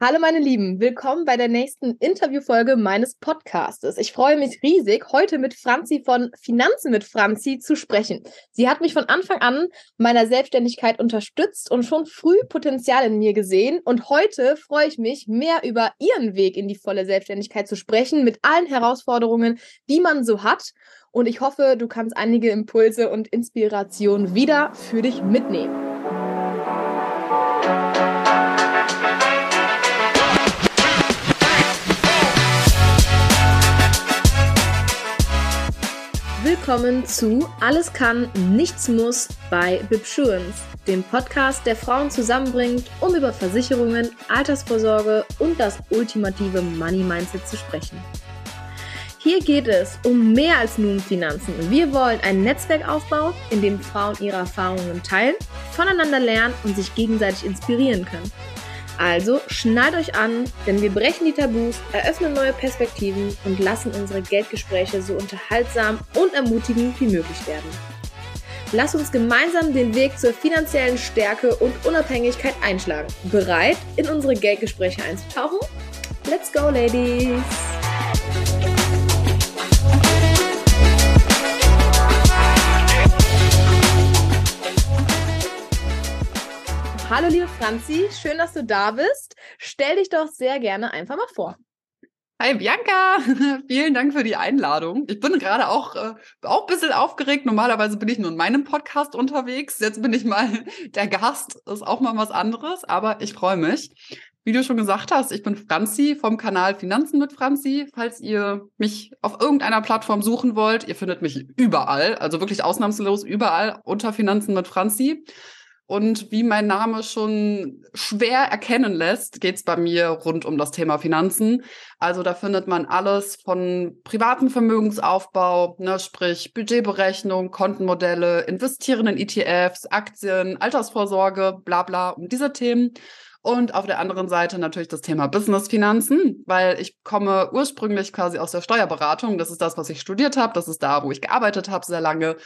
Hallo meine Lieben, willkommen bei der nächsten Interviewfolge meines Podcastes. Ich freue mich riesig, heute mit Franzi von Finanzen mit Franzi zu sprechen. Sie hat mich von Anfang an meiner Selbstständigkeit unterstützt und schon früh Potenzial in mir gesehen. Und heute freue ich mich, mehr über ihren Weg in die volle Selbstständigkeit zu sprechen, mit allen Herausforderungen, die man so hat. Und ich hoffe, du kannst einige Impulse und Inspirationen wieder für dich mitnehmen. Willkommen zu Alles kann, nichts muss bei Bibsurance, dem Podcast, der Frauen zusammenbringt, um über Versicherungen, Altersvorsorge und das ultimative Money Mindset zu sprechen. Hier geht es um mehr als nur um Finanzen. Wir wollen ein Netzwerk aufbauen, in dem Frauen ihre Erfahrungen teilen, voneinander lernen und sich gegenseitig inspirieren können. Also schnallt euch an, denn wir brechen die Tabus, eröffnen neue Perspektiven und lassen unsere Geldgespräche so unterhaltsam und ermutigend wie möglich werden. Lass uns gemeinsam den Weg zur finanziellen Stärke und Unabhängigkeit einschlagen. Bereit, in unsere Geldgespräche einzutauchen? Let's go, Ladies! Hallo liebe Franzi, schön, dass du da bist. Stell dich doch sehr gerne einfach mal vor. Hi Bianca, vielen Dank für die Einladung. Ich bin gerade auch, äh, auch ein bisschen aufgeregt. Normalerweise bin ich nur in meinem Podcast unterwegs. Jetzt bin ich mal der Gast, ist auch mal was anderes, aber ich freue mich. Wie du schon gesagt hast, ich bin Franzi vom Kanal Finanzen mit Franzi. Falls ihr mich auf irgendeiner Plattform suchen wollt, ihr findet mich überall, also wirklich ausnahmslos überall unter Finanzen mit Franzi. Und wie mein Name schon schwer erkennen lässt, geht's bei mir rund um das Thema Finanzen. Also da findet man alles von privatem Vermögensaufbau, ne, sprich Budgetberechnung, Kontenmodelle, Investieren in ETFs, Aktien, Altersvorsorge, bla bla, um diese Themen. Und auf der anderen Seite natürlich das Thema Business-Finanzen, weil ich komme ursprünglich quasi aus der Steuerberatung. Das ist das, was ich studiert habe. Das ist da, wo ich gearbeitet habe sehr lange.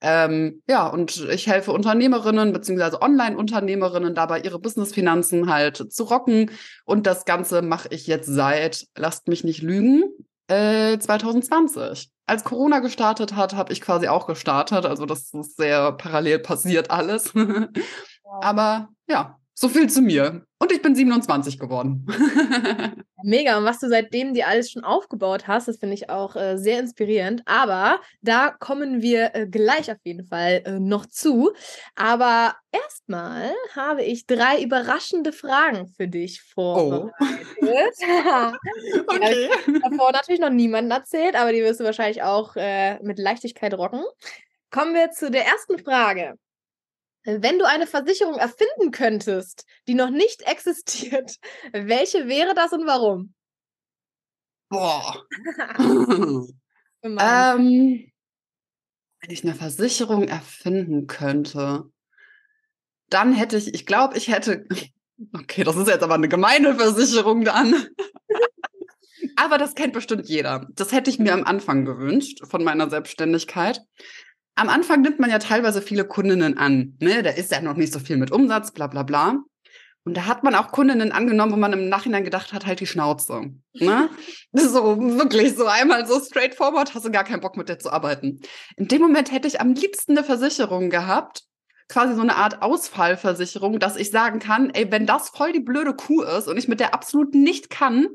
Ähm, ja, und ich helfe Unternehmerinnen beziehungsweise Online-Unternehmerinnen dabei, ihre Business-Finanzen halt zu rocken. Und das Ganze mache ich jetzt seit, lasst mich nicht lügen, äh, 2020. Als Corona gestartet hat, habe ich quasi auch gestartet. Also das ist sehr parallel passiert alles. Aber ja, so viel zu mir. Und ich bin 27 geworden. Mega. Und was du seitdem dir alles schon aufgebaut hast, das finde ich auch äh, sehr inspirierend. Aber da kommen wir äh, gleich auf jeden Fall äh, noch zu. Aber erstmal habe ich drei überraschende Fragen für dich vorbereitet. Oh. okay. davor natürlich noch niemandem erzählt, aber die wirst du wahrscheinlich auch äh, mit Leichtigkeit rocken. Kommen wir zu der ersten Frage. Wenn du eine Versicherung erfinden könntest, die noch nicht existiert, welche wäre das und warum? Boah. ähm, wenn ich eine Versicherung erfinden könnte, dann hätte ich, ich glaube, ich hätte, okay, das ist jetzt aber eine gemeine Versicherung dann. aber das kennt bestimmt jeder. Das hätte ich mir am Anfang gewünscht von meiner Selbstständigkeit am Anfang nimmt man ja teilweise viele Kundinnen an. Ne? Da ist ja noch nicht so viel mit Umsatz, bla bla bla. Und da hat man auch Kundinnen angenommen, wo man im Nachhinein gedacht hat, halt die Schnauze. Ne? so, wirklich, so einmal so straightforward, hast du gar keinen Bock mit der zu arbeiten. In dem Moment hätte ich am liebsten eine Versicherung gehabt, quasi so eine Art Ausfallversicherung, dass ich sagen kann, ey, wenn das voll die blöde Kuh ist und ich mit der absolut nicht kann,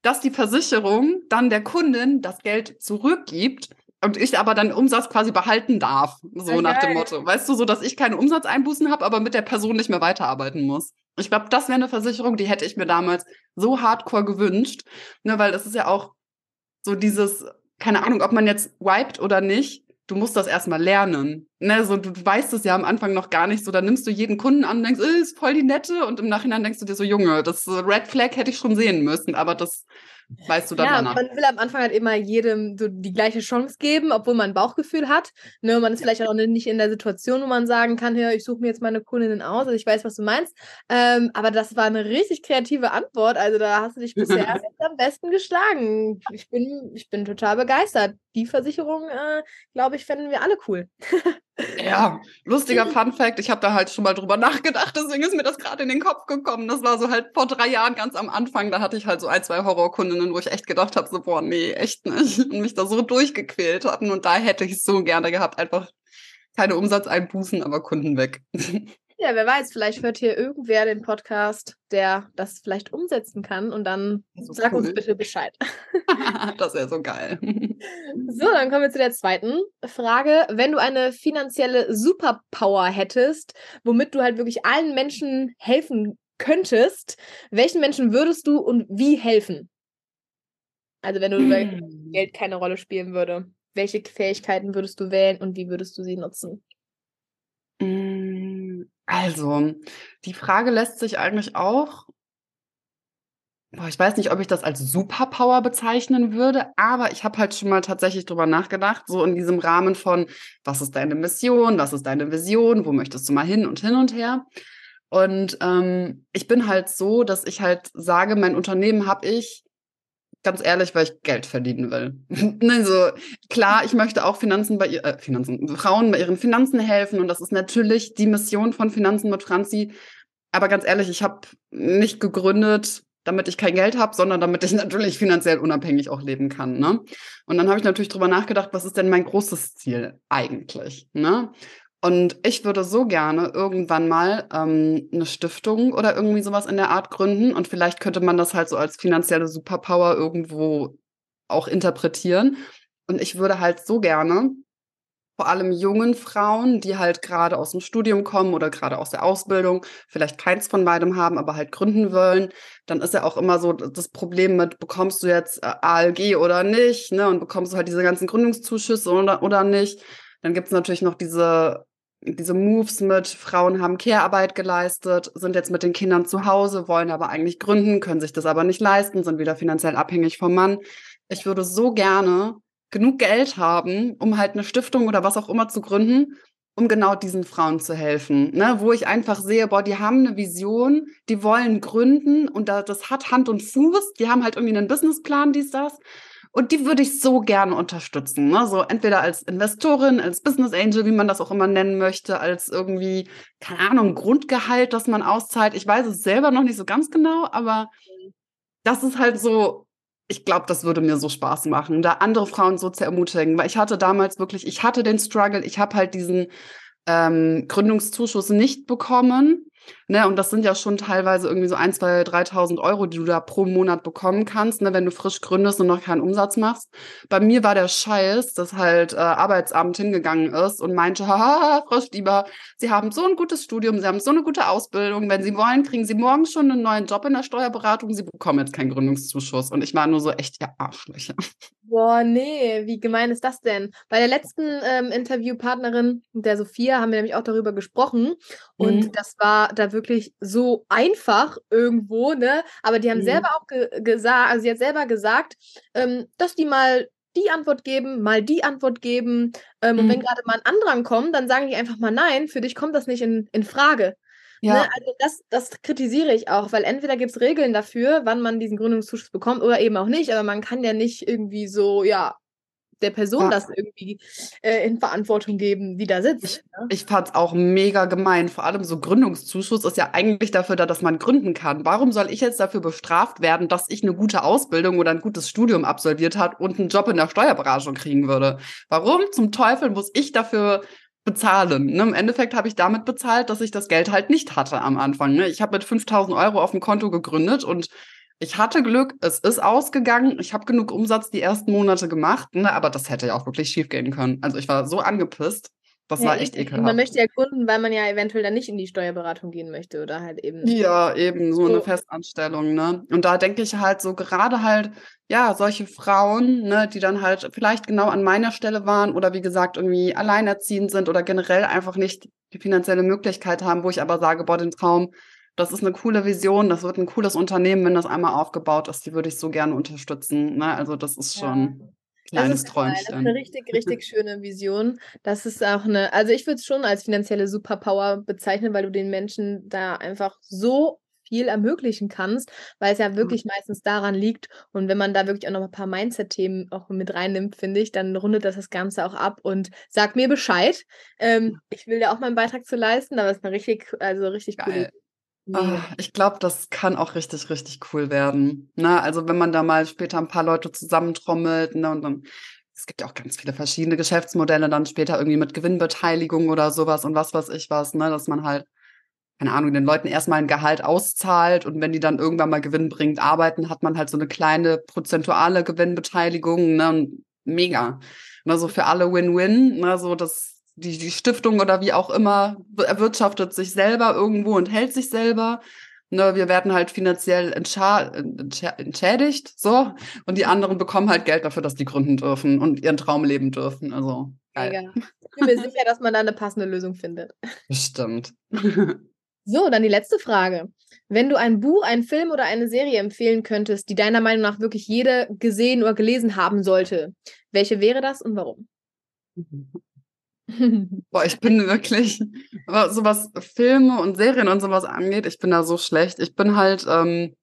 dass die Versicherung dann der Kundin das Geld zurückgibt und ich aber dann Umsatz quasi behalten darf, so okay. nach dem Motto. Weißt du, so dass ich keine Umsatzeinbußen habe, aber mit der Person nicht mehr weiterarbeiten muss. Ich glaube, das wäre eine Versicherung, die hätte ich mir damals so hardcore gewünscht, ne, weil das ist ja auch so dieses, keine Ahnung, ob man jetzt wiped oder nicht, du musst das erstmal lernen. Ne, so, du weißt es ja am Anfang noch gar nicht so, dann nimmst du jeden Kunden an und denkst, äh, ist voll die nette und im Nachhinein denkst du dir so, Junge, das Red Flag hätte ich schon sehen müssen, aber das weißt du dann ja, danach. Man will am Anfang halt immer jedem so die gleiche Chance geben, obwohl man ein Bauchgefühl hat. Ne, man ist vielleicht auch nicht in der Situation, wo man sagen kann, ja, ich suche mir jetzt meine Kundinnen aus, also ich weiß, was du meinst. Ähm, aber das war eine richtig kreative Antwort. Also da hast du dich bisher am besten geschlagen. Ich bin, ich bin total begeistert. Die Versicherung, äh, glaube ich, fänden wir alle cool. Ja, lustiger Fun Fact. Ich habe da halt schon mal drüber nachgedacht, deswegen ist mir das gerade in den Kopf gekommen. Das war so halt vor drei Jahren ganz am Anfang. Da hatte ich halt so ein, zwei Horrorkundinnen, wo ich echt gedacht habe, so, boah, nee, echt nicht. Und mich da so durchgequält hatten. Und da hätte ich es so gerne gehabt. Einfach keine Umsatzeinbußen, aber Kunden weg. Ja, wer weiß, vielleicht hört hier irgendwer den Podcast, der das vielleicht umsetzen kann und dann so sag cool. uns bitte Bescheid. das wäre so geil. So, dann kommen wir zu der zweiten Frage. Wenn du eine finanzielle Superpower hättest, womit du halt wirklich allen Menschen helfen könntest, welchen Menschen würdest du und wie helfen? Also wenn du hm. Geld keine Rolle spielen würde, welche Fähigkeiten würdest du wählen und wie würdest du sie nutzen? Hm. Also, die Frage lässt sich eigentlich auch boah, ich weiß nicht, ob ich das als Superpower bezeichnen würde, aber ich habe halt schon mal tatsächlich drüber nachgedacht, so in diesem Rahmen von, was ist deine Mission, was ist deine Vision, wo möchtest du mal hin und hin und her. Und ähm, ich bin halt so, dass ich halt sage, mein Unternehmen habe ich ganz ehrlich, weil ich Geld verdienen will. also klar, ich möchte auch Finanzen bei ihr, äh, Finanzen, Frauen bei ihren Finanzen helfen und das ist natürlich die Mission von Finanzen mit Franzi. Aber ganz ehrlich, ich habe nicht gegründet, damit ich kein Geld habe, sondern damit ich natürlich finanziell unabhängig auch leben kann. Ne? Und dann habe ich natürlich drüber nachgedacht, was ist denn mein großes Ziel eigentlich? Ne? Und ich würde so gerne irgendwann mal ähm, eine Stiftung oder irgendwie sowas in der Art gründen. Und vielleicht könnte man das halt so als finanzielle Superpower irgendwo auch interpretieren. Und ich würde halt so gerne vor allem jungen Frauen, die halt gerade aus dem Studium kommen oder gerade aus der Ausbildung, vielleicht keins von beidem haben, aber halt gründen wollen, dann ist ja auch immer so das Problem mit, bekommst du jetzt äh, ALG oder nicht, ne? Und bekommst du halt diese ganzen Gründungszuschüsse oder, oder nicht. Dann gibt es natürlich noch diese diese Moves mit Frauen haben Care-Arbeit geleistet, sind jetzt mit den Kindern zu Hause, wollen aber eigentlich gründen, können sich das aber nicht leisten, sind wieder finanziell abhängig vom Mann. Ich würde so gerne genug Geld haben, um halt eine Stiftung oder was auch immer zu gründen, um genau diesen Frauen zu helfen. Ne? Wo ich einfach sehe, boah, die haben eine Vision, die wollen gründen und das hat Hand und Fuß, die haben halt irgendwie einen Businessplan, dies, das. Und die würde ich so gerne unterstützen. Ne? So entweder als Investorin, als Business Angel, wie man das auch immer nennen möchte, als irgendwie, keine Ahnung, Grundgehalt, das man auszahlt. Ich weiß es selber noch nicht so ganz genau, aber das ist halt so, ich glaube, das würde mir so Spaß machen, da andere Frauen so zu ermutigen, weil ich hatte damals wirklich, ich hatte den Struggle, ich habe halt diesen ähm, Gründungszuschuss nicht bekommen Ne, und das sind ja schon teilweise irgendwie so ein, zwei, 3.000 Euro, die du da pro Monat bekommen kannst, ne, wenn du frisch gründest und noch keinen Umsatz machst. Bei mir war der Scheiß, dass halt äh, Arbeitsamt hingegangen ist und meinte, haha, Frau Stieber, Sie haben so ein gutes Studium, Sie haben so eine gute Ausbildung. Wenn Sie wollen, kriegen Sie morgen schon einen neuen Job in der Steuerberatung. Sie bekommen jetzt keinen Gründungszuschuss. Und ich war nur so echt, ja, Arschlöcher. Boah, nee, wie gemein ist das denn? Bei der letzten ähm, Interviewpartnerin, der Sophia, haben wir nämlich auch darüber gesprochen. Und mhm. das war da wirklich so einfach irgendwo, ne? Aber die haben mhm. selber auch ge gesagt, also sie hat selber gesagt, ähm, dass die mal die Antwort geben, mal die Antwort geben. Ähm, mhm. Und wenn gerade mal ein Andrang kommt, dann sagen die einfach mal nein, für dich kommt das nicht in, in Frage. Ne? Ja. Ne? Also das, das kritisiere ich auch, weil entweder gibt es Regeln dafür, wann man diesen Gründungszuschuss bekommt oder eben auch nicht, aber man kann ja nicht irgendwie so, ja, der Person ja. das irgendwie äh, in Verantwortung geben, die da sitzt. Ich, ne? ich fand es auch mega gemein. Vor allem so Gründungszuschuss ist ja eigentlich dafür da, dass man gründen kann. Warum soll ich jetzt dafür bestraft werden, dass ich eine gute Ausbildung oder ein gutes Studium absolviert habe und einen Job in der Steuerberatung kriegen würde? Warum zum Teufel muss ich dafür bezahlen. Ne? Im Endeffekt habe ich damit bezahlt, dass ich das Geld halt nicht hatte am Anfang. Ne? Ich habe mit 5000 Euro auf dem Konto gegründet und ich hatte Glück, es ist ausgegangen. Ich habe genug Umsatz die ersten Monate gemacht, ne? aber das hätte ja auch wirklich schief gehen können. Also ich war so angepisst. Das ja, war echt ekelhaft. Man möchte ja gründen, weil man ja eventuell dann nicht in die Steuerberatung gehen möchte oder halt eben. Ja, eben, so, so. eine Festanstellung, ne? Und da denke ich halt so, gerade halt, ja, solche Frauen, ne, die dann halt vielleicht genau an meiner Stelle waren oder wie gesagt irgendwie alleinerziehend sind oder generell einfach nicht die finanzielle Möglichkeit haben, wo ich aber sage, boah, den Traum das ist eine coole Vision, das wird ein cooles Unternehmen, wenn das einmal aufgebaut ist. Die würde ich so gerne unterstützen. Ne? Also das ist schon ja. kleines das Träumchen. Das ist eine richtig, richtig schöne Vision. Das ist auch eine, also ich würde es schon als finanzielle Superpower bezeichnen, weil du den Menschen da einfach so viel ermöglichen kannst, weil es ja wirklich meistens daran liegt. Und wenn man da wirklich auch noch ein paar Mindset-Themen auch mit reinnimmt, finde ich, dann rundet das das Ganze auch ab und sag mir Bescheid. Ähm, ich will da auch meinen Beitrag zu leisten, aber es ist eine richtig, also richtig coole Oh, ich glaube, das kann auch richtig, richtig cool werden. Ne? Also wenn man da mal später ein paar Leute zusammentrommelt ne? und dann es gibt ja auch ganz viele verschiedene Geschäftsmodelle dann später irgendwie mit Gewinnbeteiligung oder sowas und was weiß ich was, ne, dass man halt, keine Ahnung, den Leuten erstmal ein Gehalt auszahlt und wenn die dann irgendwann mal gewinnbringend arbeiten, hat man halt so eine kleine prozentuale Gewinnbeteiligung, ne, und mega. Ne, so für alle Win-Win, ne, so das, die, die Stiftung oder wie auch immer erwirtschaftet sich selber irgendwo und hält sich selber Ne, wir werden halt finanziell entschädigt, so. Und die anderen bekommen halt Geld dafür, dass die gründen dürfen und ihren Traum leben dürfen. Also, geil. Ich bin mir sicher, dass man da eine passende Lösung findet. Bestimmt. So, dann die letzte Frage. Wenn du ein Buch, einen Film oder eine Serie empfehlen könntest, die deiner Meinung nach wirklich jede gesehen oder gelesen haben sollte, welche wäre das und warum? Boah, ich bin wirklich, so was Filme und Serien und sowas angeht, ich bin da so schlecht. Ich bin halt, ähm,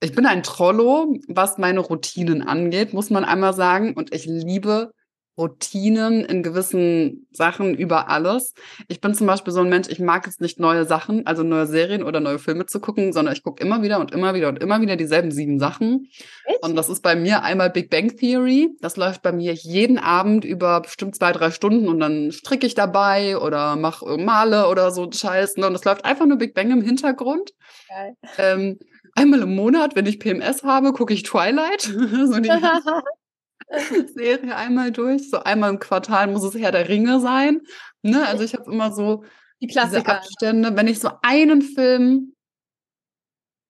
ich bin ein Trollo, was meine Routinen angeht, muss man einmal sagen. Und ich liebe Routinen in gewissen Sachen über alles. Ich bin zum Beispiel so ein Mensch, ich mag es nicht neue Sachen, also neue Serien oder neue Filme zu gucken, sondern ich gucke immer wieder und immer wieder und immer wieder dieselben sieben Sachen. Echt? Und das ist bei mir einmal Big Bang Theory. Das läuft bei mir jeden Abend über bestimmt zwei, drei Stunden und dann stricke ich dabei oder mache Male oder so Scheiß. Ne? Und das läuft einfach nur Big Bang im Hintergrund. Geil. Ähm, einmal im Monat, wenn ich PMS habe, gucke ich Twilight. so die Serie einmal durch. So einmal im Quartal muss es Herr der Ringe sein. Ne? Also ich habe immer so die Klassiker. Abstände. Wenn ich so einen Film,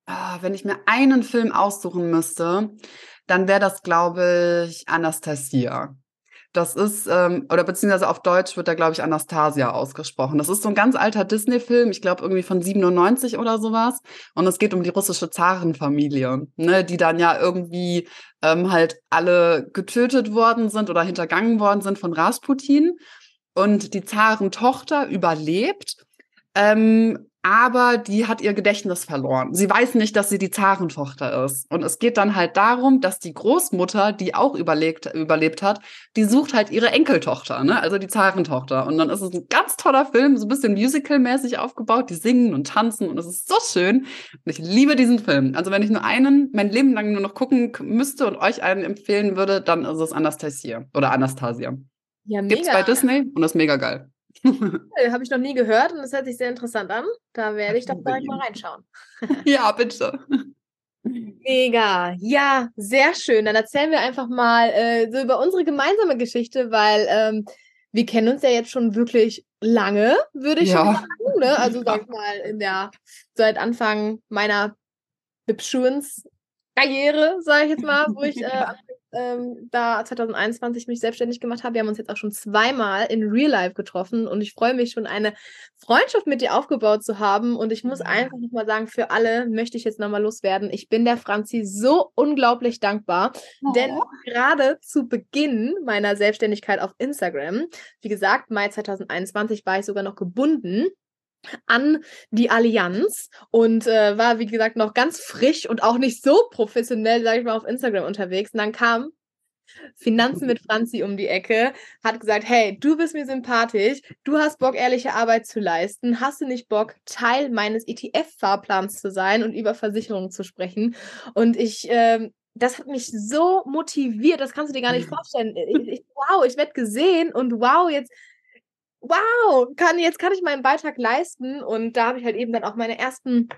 ah, wenn ich mir einen Film aussuchen müsste, dann wäre das, glaube ich, Anastasia. Das ist, ähm, oder beziehungsweise auf Deutsch wird da, glaube ich, Anastasia ausgesprochen. Das ist so ein ganz alter Disney-Film, ich glaube irgendwie von 97 oder sowas. Und es geht um die russische Zarenfamilie, ne, die dann ja irgendwie ähm, halt alle getötet worden sind oder hintergangen worden sind von Rasputin. Und die Zarentochter überlebt. Ähm, aber die hat ihr Gedächtnis verloren. Sie weiß nicht, dass sie die Zarentochter ist. Und es geht dann halt darum, dass die Großmutter, die auch überlebt, überlebt hat, die sucht halt ihre Enkeltochter, ne? also die Zarentochter. Und dann ist es ein ganz toller Film, so ein bisschen musical-mäßig aufgebaut. Die singen und tanzen und es ist so schön. Und ich liebe diesen Film. Also wenn ich nur einen mein Leben lang nur noch gucken müsste und euch einen empfehlen würde, dann ist es Anastasia oder Anastasia. Ja, mega. Gibt's bei Disney und das ist mega geil. Habe ich noch nie gehört und das hört sich sehr interessant an. Da werde ich doch gleich mal reinschauen. ja, bitte. Mega. Ja, sehr schön. Dann erzählen wir einfach mal äh, so über unsere gemeinsame Geschichte, weil ähm, wir kennen uns ja jetzt schon wirklich lange, würde ich ja. schon sagen. Ne? Also sag ich mal, in der seit Anfang meiner Bipschuens Karriere, sage ich jetzt mal, wo ich äh, ähm, da 2021 mich selbstständig gemacht habe. Wir haben uns jetzt auch schon zweimal in Real Life getroffen und ich freue mich schon, eine Freundschaft mit dir aufgebaut zu haben. Und ich muss einfach nochmal sagen, für alle möchte ich jetzt nochmal loswerden. Ich bin der Franzi so unglaublich dankbar, oh. denn gerade zu Beginn meiner Selbstständigkeit auf Instagram, wie gesagt, Mai 2021 war ich sogar noch gebunden an die Allianz und äh, war, wie gesagt, noch ganz frisch und auch nicht so professionell, sage ich mal, auf Instagram unterwegs. Und dann kam Finanzen mit Franzi um die Ecke, hat gesagt, hey, du bist mir sympathisch, du hast Bock, ehrliche Arbeit zu leisten, hast du nicht Bock, Teil meines ETF-Fahrplans zu sein und über Versicherungen zu sprechen? Und ich, ähm, das hat mich so motiviert, das kannst du dir gar nicht vorstellen. Ich, ich, wow, ich werde gesehen und wow, jetzt wow, kann, jetzt kann ich meinen Beitrag leisten. Und da habe ich halt eben dann auch meine ersten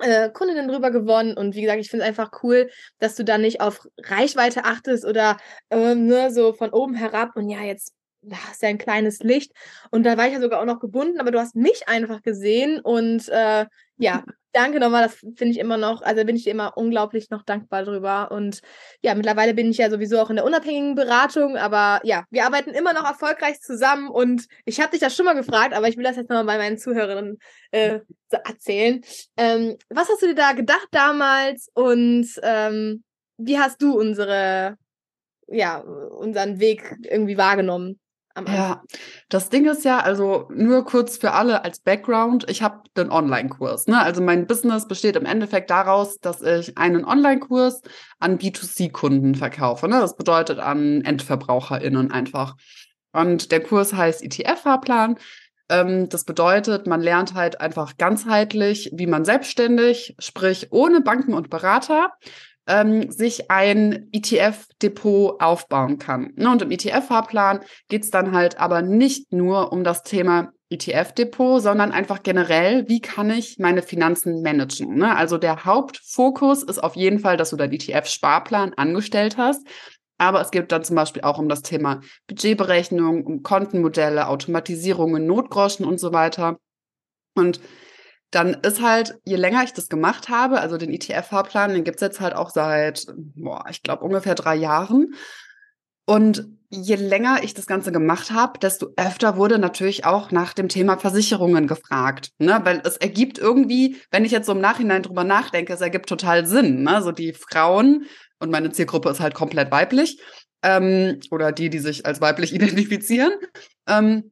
äh, Kundinnen drüber gewonnen. Und wie gesagt, ich finde es einfach cool, dass du da nicht auf Reichweite achtest oder äh, nur ne, so von oben herab und ja, jetzt hast ja ein kleines Licht. Und da war ich ja sogar auch noch gebunden, aber du hast mich einfach gesehen und äh, ja, danke nochmal, das finde ich immer noch, also bin ich immer unglaublich noch dankbar drüber. Und ja, mittlerweile bin ich ja sowieso auch in der unabhängigen Beratung, aber ja, wir arbeiten immer noch erfolgreich zusammen und ich habe dich das schon mal gefragt, aber ich will das jetzt nochmal bei meinen Zuhörerinnen äh, erzählen. Ähm, was hast du dir da gedacht damals und ähm, wie hast du unsere, ja, unseren Weg irgendwie wahrgenommen? Ja, das Ding ist ja, also nur kurz für alle als Background, ich habe den Online-Kurs. Ne? Also mein Business besteht im Endeffekt daraus, dass ich einen Online-Kurs an B2C-Kunden verkaufe. Ne? Das bedeutet an EndverbraucherInnen einfach. Und der Kurs heißt ETF-Fahrplan. Ähm, das bedeutet, man lernt halt einfach ganzheitlich, wie man selbstständig, sprich ohne Banken und Berater, ähm, sich ein ETF-Depot aufbauen kann. Ne, und im ETF-Fahrplan geht es dann halt aber nicht nur um das Thema ETF-Depot, sondern einfach generell, wie kann ich meine Finanzen managen? Ne? Also der Hauptfokus ist auf jeden Fall, dass du deinen ETF-Sparplan angestellt hast. Aber es geht dann zum Beispiel auch um das Thema Budgetberechnung, um Kontenmodelle, Automatisierungen, Notgroschen und so weiter. Und dann ist halt, je länger ich das gemacht habe, also den ETF-Fahrplan, den gibt's jetzt halt auch seit, boah, ich glaube ungefähr drei Jahren. Und je länger ich das Ganze gemacht habe, desto öfter wurde natürlich auch nach dem Thema Versicherungen gefragt. Ne? Weil es ergibt irgendwie, wenn ich jetzt so im Nachhinein drüber nachdenke, es ergibt total Sinn. Ne? So die Frauen, und meine Zielgruppe ist halt komplett weiblich, ähm, oder die, die sich als weiblich identifizieren, ähm,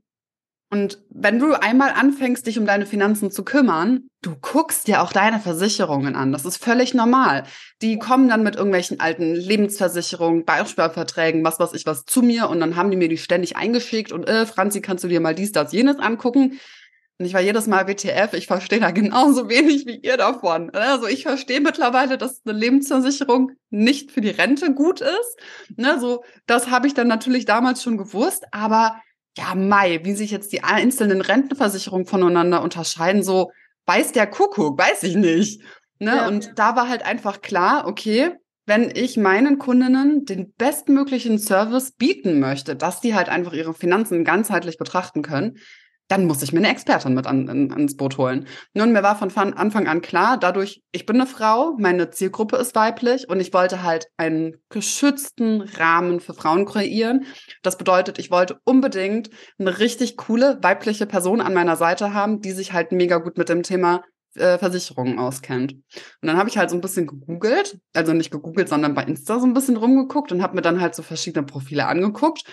und wenn du einmal anfängst, dich um deine Finanzen zu kümmern, du guckst dir auch deine Versicherungen an. Das ist völlig normal. Die kommen dann mit irgendwelchen alten Lebensversicherungen, Bausparverträgen, was weiß ich was zu mir und dann haben die mir die ständig eingeschickt und äh, Franzi, kannst du dir mal dies, das, jenes angucken? Und ich war jedes Mal WTF, ich verstehe da genauso wenig wie ihr davon. Also ich verstehe mittlerweile, dass eine Lebensversicherung nicht für die Rente gut ist. Ne, so, das habe ich dann natürlich damals schon gewusst, aber ja, Mai, wie sich jetzt die einzelnen Rentenversicherungen voneinander unterscheiden, so weiß der Kuckuck, weiß ich nicht. Ne? Ja. Und da war halt einfach klar, okay, wenn ich meinen Kundinnen den bestmöglichen Service bieten möchte, dass die halt einfach ihre Finanzen ganzheitlich betrachten können, dann muss ich mir eine Expertin mit an, an, ans Boot holen. Nun, mir war von Anfang an klar, dadurch, ich bin eine Frau, meine Zielgruppe ist weiblich und ich wollte halt einen geschützten Rahmen für Frauen kreieren. Das bedeutet, ich wollte unbedingt eine richtig coole weibliche Person an meiner Seite haben, die sich halt mega gut mit dem Thema äh, Versicherungen auskennt. Und dann habe ich halt so ein bisschen gegoogelt, also nicht gegoogelt, sondern bei Insta so ein bisschen rumgeguckt und habe mir dann halt so verschiedene Profile angeguckt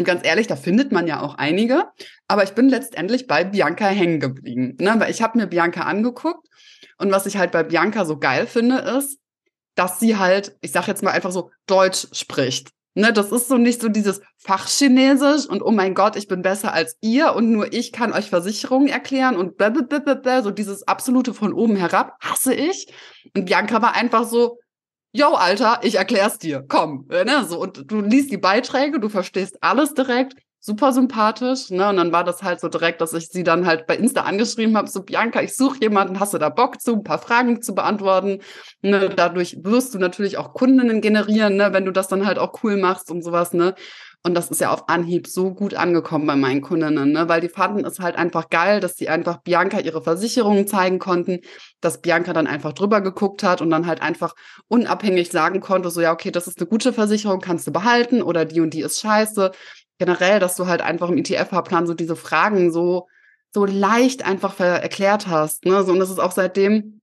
und ganz ehrlich, da findet man ja auch einige. Aber ich bin letztendlich bei Bianca hängen geblieben. Ne? Weil ich habe mir Bianca angeguckt. Und was ich halt bei Bianca so geil finde, ist, dass sie halt, ich sag jetzt mal einfach so, Deutsch spricht. Ne, das ist so nicht so dieses Fachchinesisch und oh mein Gott, ich bin besser als ihr und nur ich kann euch Versicherungen erklären und blablabla, so dieses absolute von oben herab hasse ich. Und Bianca war einfach so, yo, Alter, ich erklär's dir, komm. Ne? So, und du liest die Beiträge, du verstehst alles direkt, super sympathisch, ne? Und dann war das halt so direkt, dass ich sie dann halt bei Insta angeschrieben habe, so Bianca, ich suche jemanden, hast du da Bock zu, ein paar Fragen zu beantworten? Ne? Dadurch wirst du natürlich auch Kundinnen generieren, ne? wenn du das dann halt auch cool machst und sowas, ne? Und das ist ja auf Anhieb so gut angekommen bei meinen Kundinnen, ne? weil die fanden es halt einfach geil, dass sie einfach Bianca ihre Versicherungen zeigen konnten, dass Bianca dann einfach drüber geguckt hat und dann halt einfach unabhängig sagen konnte, so ja, okay, das ist eine gute Versicherung, kannst du behalten oder die und die ist scheiße. Generell, dass du halt einfach im ETF-Fahrplan so diese Fragen so, so leicht einfach erklärt hast. Ne? So, und das ist auch seitdem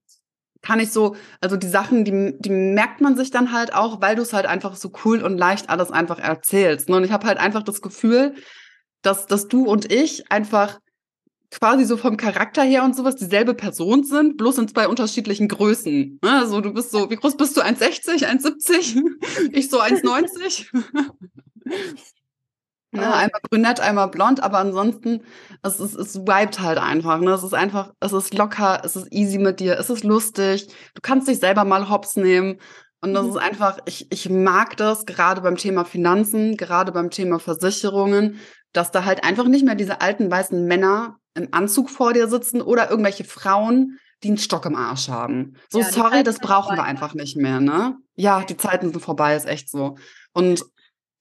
kann ich so, also die Sachen, die, die merkt man sich dann halt auch, weil du es halt einfach so cool und leicht alles einfach erzählst. Ne? Und ich habe halt einfach das Gefühl, dass, dass du und ich einfach quasi so vom Charakter her und sowas dieselbe Person sind, bloß in zwei unterschiedlichen Größen. Ne? Also du bist so, wie groß bist du? 1,60, 1,70? Ich so 1,90? Ja, einmal brünett, einmal blond, aber ansonsten, es ist, es vibet halt einfach. Ne? Es ist einfach, es ist locker, es ist easy mit dir, es ist lustig. Du kannst dich selber mal hops nehmen. Und das mhm. ist einfach, ich, ich mag das, gerade beim Thema Finanzen, gerade beim Thema Versicherungen, dass da halt einfach nicht mehr diese alten weißen Männer im Anzug vor dir sitzen oder irgendwelche Frauen, die einen Stock im Arsch haben. So, ja, sorry, das brauchen wir einfach nicht mehr, ne? Ja, die Zeiten sind vorbei, ist echt so. Und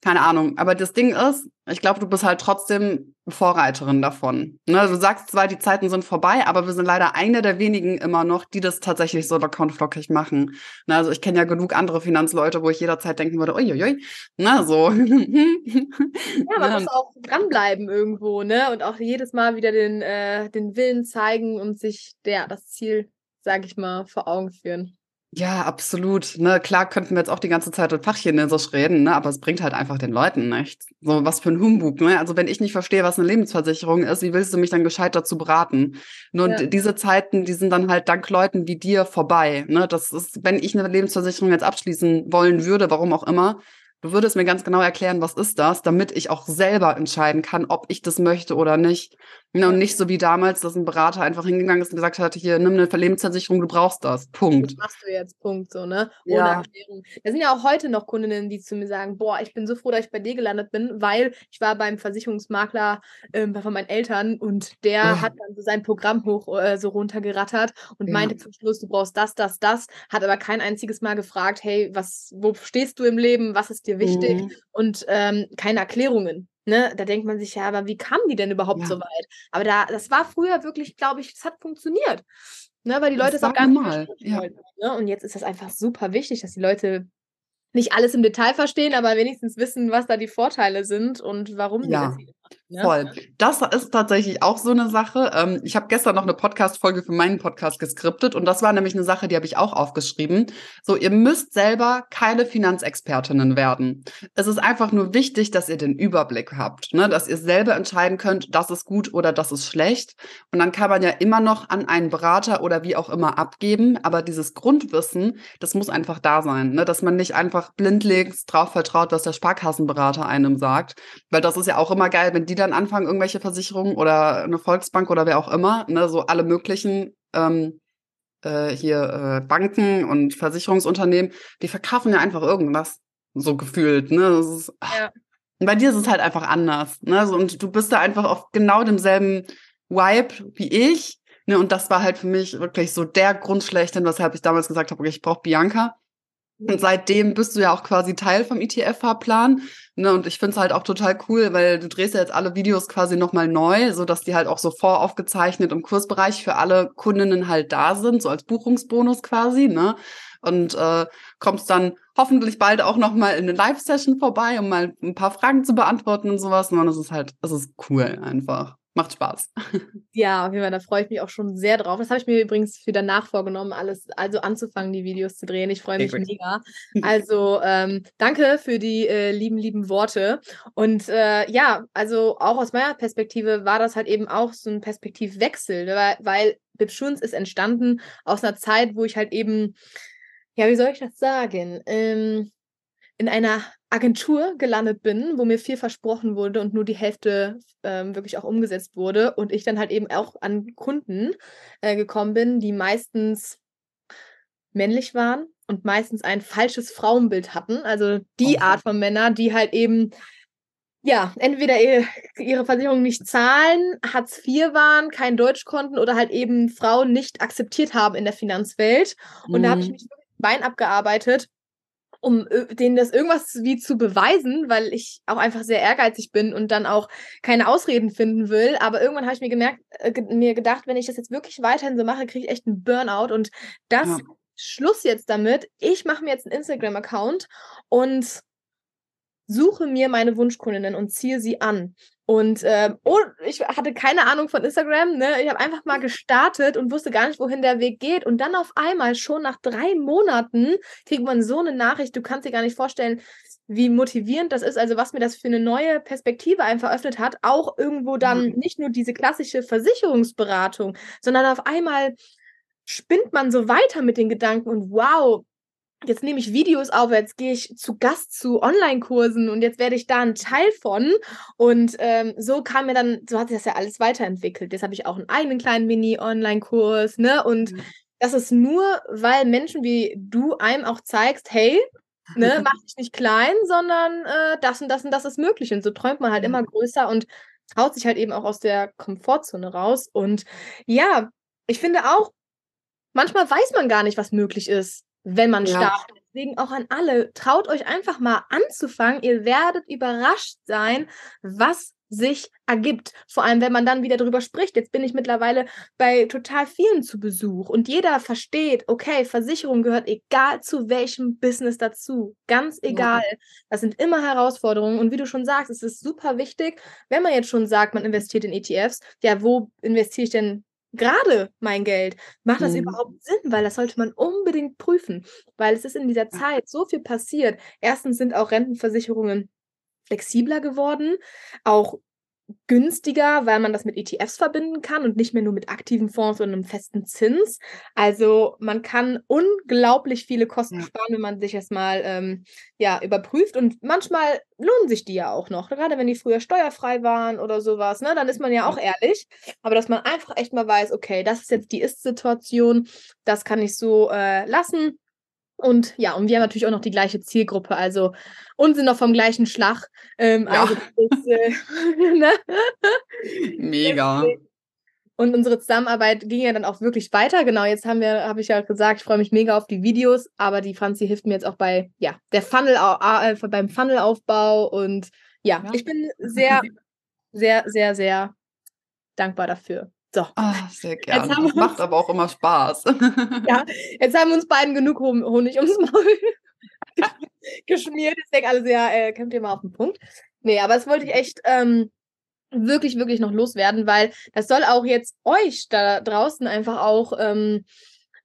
keine Ahnung. Aber das Ding ist, ich glaube, du bist halt trotzdem Vorreiterin davon. Ne? Du sagst zwar, die Zeiten sind vorbei, aber wir sind leider eine der wenigen immer noch, die das tatsächlich so locker und flockig machen. Ne? Also ich kenne ja genug andere Finanzleute, wo ich jederzeit denken würde, uiuiui, ne, so. ja, man muss auch dranbleiben irgendwo, ne? Und auch jedes Mal wieder den, äh, den Willen zeigen und sich der, das Ziel, sag ich mal, vor Augen führen. Ja, absolut. Ne, klar könnten wir jetzt auch die ganze Zeit in Fachchinesisch reden, ne, aber es bringt halt einfach den Leuten nichts. So was für ein Humbug. Ne? Also wenn ich nicht verstehe, was eine Lebensversicherung ist, wie willst du mich dann gescheit dazu beraten? Nur ja. diese Zeiten, die sind dann halt dank Leuten wie dir vorbei. Ne? Das ist, wenn ich eine Lebensversicherung jetzt abschließen wollen würde, warum auch immer, Du würdest mir ganz genau erklären, was ist das, damit ich auch selber entscheiden kann, ob ich das möchte oder nicht. Ja. Und nicht so wie damals, dass ein Berater einfach hingegangen ist und gesagt hat, hier, nimm eine Lebensversicherung, du brauchst das. Punkt. Das machst du jetzt, Punkt, so, ne? Ohne ja. Erklärung. Da sind ja auch heute noch Kundinnen, die zu mir sagen, boah, ich bin so froh, dass ich bei dir gelandet bin, weil ich war beim Versicherungsmakler ähm, von meinen Eltern und der oh. hat dann so sein Programm hoch äh, so runtergerattert und ja. meinte zum Schluss, du brauchst das, das, das, hat aber kein einziges Mal gefragt, hey, was, wo stehst du im Leben, was ist dir wichtig mhm. und ähm, keine Erklärungen. Ne, da denkt man sich ja, aber wie kamen die denn überhaupt ja. so weit? Aber da, das war früher wirklich, glaube ich, es hat funktioniert. Ne, weil die Leute es auch gar nicht ja. wollten. Ne? Und jetzt ist das einfach super wichtig, dass die Leute nicht alles im Detail verstehen, aber wenigstens wissen, was da die Vorteile sind und warum ja. die das ja. Voll. Das ist tatsächlich auch so eine Sache. Ähm, ich habe gestern noch eine Podcast-Folge für meinen Podcast geskriptet und das war nämlich eine Sache, die habe ich auch aufgeschrieben. So, ihr müsst selber keine Finanzexpertinnen werden. Es ist einfach nur wichtig, dass ihr den Überblick habt, ne? dass ihr selber entscheiden könnt, das ist gut oder das ist schlecht. Und dann kann man ja immer noch an einen Berater oder wie auch immer abgeben. Aber dieses Grundwissen, das muss einfach da sein, ne? dass man nicht einfach blindlings drauf vertraut, was der Sparkassenberater einem sagt. Weil das ist ja auch immer geil, wenn die dann anfangen, irgendwelche Versicherungen oder eine Volksbank oder wer auch immer, ne, so alle möglichen ähm, äh, hier äh, Banken und Versicherungsunternehmen, die verkaufen ja einfach irgendwas, so gefühlt. Ne? Ist, ja. Und bei dir ist es halt einfach anders. Ne? So, und du bist da einfach auf genau demselben Vibe wie ich. Ne? Und das war halt für mich wirklich so der Grund schlechthin, weshalb ich damals gesagt habe, okay, ich brauche Bianca. Und seitdem bist du ja auch quasi Teil vom ETF-Fahrplan. Ne, und ich finde es halt auch total cool, weil du drehst ja jetzt alle Videos quasi nochmal neu, so dass die halt auch so voraufgezeichnet im Kursbereich für alle Kundinnen halt da sind, so als Buchungsbonus quasi, ne? Und äh, kommst dann hoffentlich bald auch nochmal in eine Live-Session vorbei, um mal ein paar Fragen zu beantworten und sowas. Und es ist halt, es ist cool einfach macht Spaß. Ja, auf jeden Fall, da freue ich mich auch schon sehr drauf. Das habe ich mir übrigens für danach vorgenommen, alles, also anzufangen, die Videos zu drehen. Ich freue mich Sehr mega. Also ähm, danke für die äh, lieben, lieben Worte. Und äh, ja, also auch aus meiner Perspektive war das halt eben auch so ein Perspektivwechsel, weil, weil Bib Schunz ist entstanden aus einer Zeit, wo ich halt eben, ja, wie soll ich das sagen? Ähm, in einer Agentur gelandet bin, wo mir viel versprochen wurde und nur die Hälfte ähm, wirklich auch umgesetzt wurde und ich dann halt eben auch an Kunden äh, gekommen bin, die meistens männlich waren und meistens ein falsches Frauenbild hatten. Also die okay. Art von Männern, die halt eben ja, entweder ihre Versicherung nicht zahlen, Hartz IV waren, kein Deutsch konnten oder halt eben Frauen nicht akzeptiert haben in der Finanzwelt. Und mhm. da habe ich mich wirklich Bein abgearbeitet um denen das irgendwas wie zu beweisen, weil ich auch einfach sehr ehrgeizig bin und dann auch keine Ausreden finden will. Aber irgendwann habe ich mir gemerkt, äh, mir gedacht, wenn ich das jetzt wirklich weiterhin so mache, kriege ich echt einen Burnout und das ja. Schluss jetzt damit. Ich mache mir jetzt einen Instagram-Account und suche mir meine Wunschkundinnen und ziehe sie an. Und äh, oh, ich hatte keine Ahnung von Instagram, ne? Ich habe einfach mal gestartet und wusste gar nicht, wohin der Weg geht. Und dann auf einmal, schon nach drei Monaten, kriegt man so eine Nachricht, du kannst dir gar nicht vorstellen, wie motivierend das ist, also was mir das für eine neue Perspektive einfach eröffnet hat, auch irgendwo dann nicht nur diese klassische Versicherungsberatung, sondern auf einmal spinnt man so weiter mit den Gedanken und wow, jetzt nehme ich Videos auf, jetzt gehe ich zu Gast zu Online-Kursen und jetzt werde ich da ein Teil von. Und ähm, so kam mir dann, so hat sich das ja alles weiterentwickelt. Jetzt habe ich auch einen eigenen kleinen Mini-Online-Kurs, ne? Und mhm. das ist nur, weil Menschen wie du einem auch zeigst, hey, ne, mach dich nicht klein, sondern äh, das und das und das ist möglich. Und so träumt man halt immer größer und traut sich halt eben auch aus der Komfortzone raus. Und ja, ich finde auch, manchmal weiß man gar nicht, was möglich ist wenn man ja. startet. Deswegen auch an alle, traut euch einfach mal anzufangen. Ihr werdet überrascht sein, was sich ergibt. Vor allem, wenn man dann wieder drüber spricht. Jetzt bin ich mittlerweile bei total vielen zu Besuch und jeder versteht, okay, Versicherung gehört egal zu welchem Business dazu. Ganz egal. Ja. Das sind immer Herausforderungen. Und wie du schon sagst, es ist super wichtig, wenn man jetzt schon sagt, man investiert in ETFs, ja, wo investiere ich denn gerade mein Geld? Macht das mhm. überhaupt Sinn? Weil das sollte man unbedingt prüfen, weil es ist in dieser Zeit so viel passiert. Erstens sind auch Rentenversicherungen flexibler geworden, auch günstiger, weil man das mit ETFs verbinden kann und nicht mehr nur mit aktiven Fonds und einem festen Zins. Also man kann unglaublich viele Kosten ja. sparen, wenn man sich das mal ähm, ja, überprüft. Und manchmal lohnen sich die ja auch noch, gerade wenn die früher steuerfrei waren oder sowas. Ne? Dann ist man ja auch ehrlich. Aber dass man einfach echt mal weiß, okay, das ist jetzt die Ist-Situation, das kann ich so äh, lassen. Und ja, und wir haben natürlich auch noch die gleiche Zielgruppe, also und sind noch vom gleichen Schlag. Ähm, ja. also ist, äh, ne? Mega. Und unsere Zusammenarbeit ging ja dann auch wirklich weiter. Genau, jetzt haben wir, habe ich ja gesagt, ich freue mich mega auf die Videos, aber die Franzi hilft mir jetzt auch bei, ja, der Funnel, äh, beim Funnelaufbau und ja, ja, ich bin sehr, sehr, sehr, sehr dankbar dafür. So. Oh, sehr gerne. Das macht aber auch immer Spaß. ja, jetzt haben uns beiden genug Honig ums Maul geschmiert. Jetzt denke alles, ja, äh, kommt ihr mal auf den Punkt. Nee, aber das wollte ich echt ähm, wirklich, wirklich noch loswerden, weil das soll auch jetzt euch da draußen einfach auch. Ähm,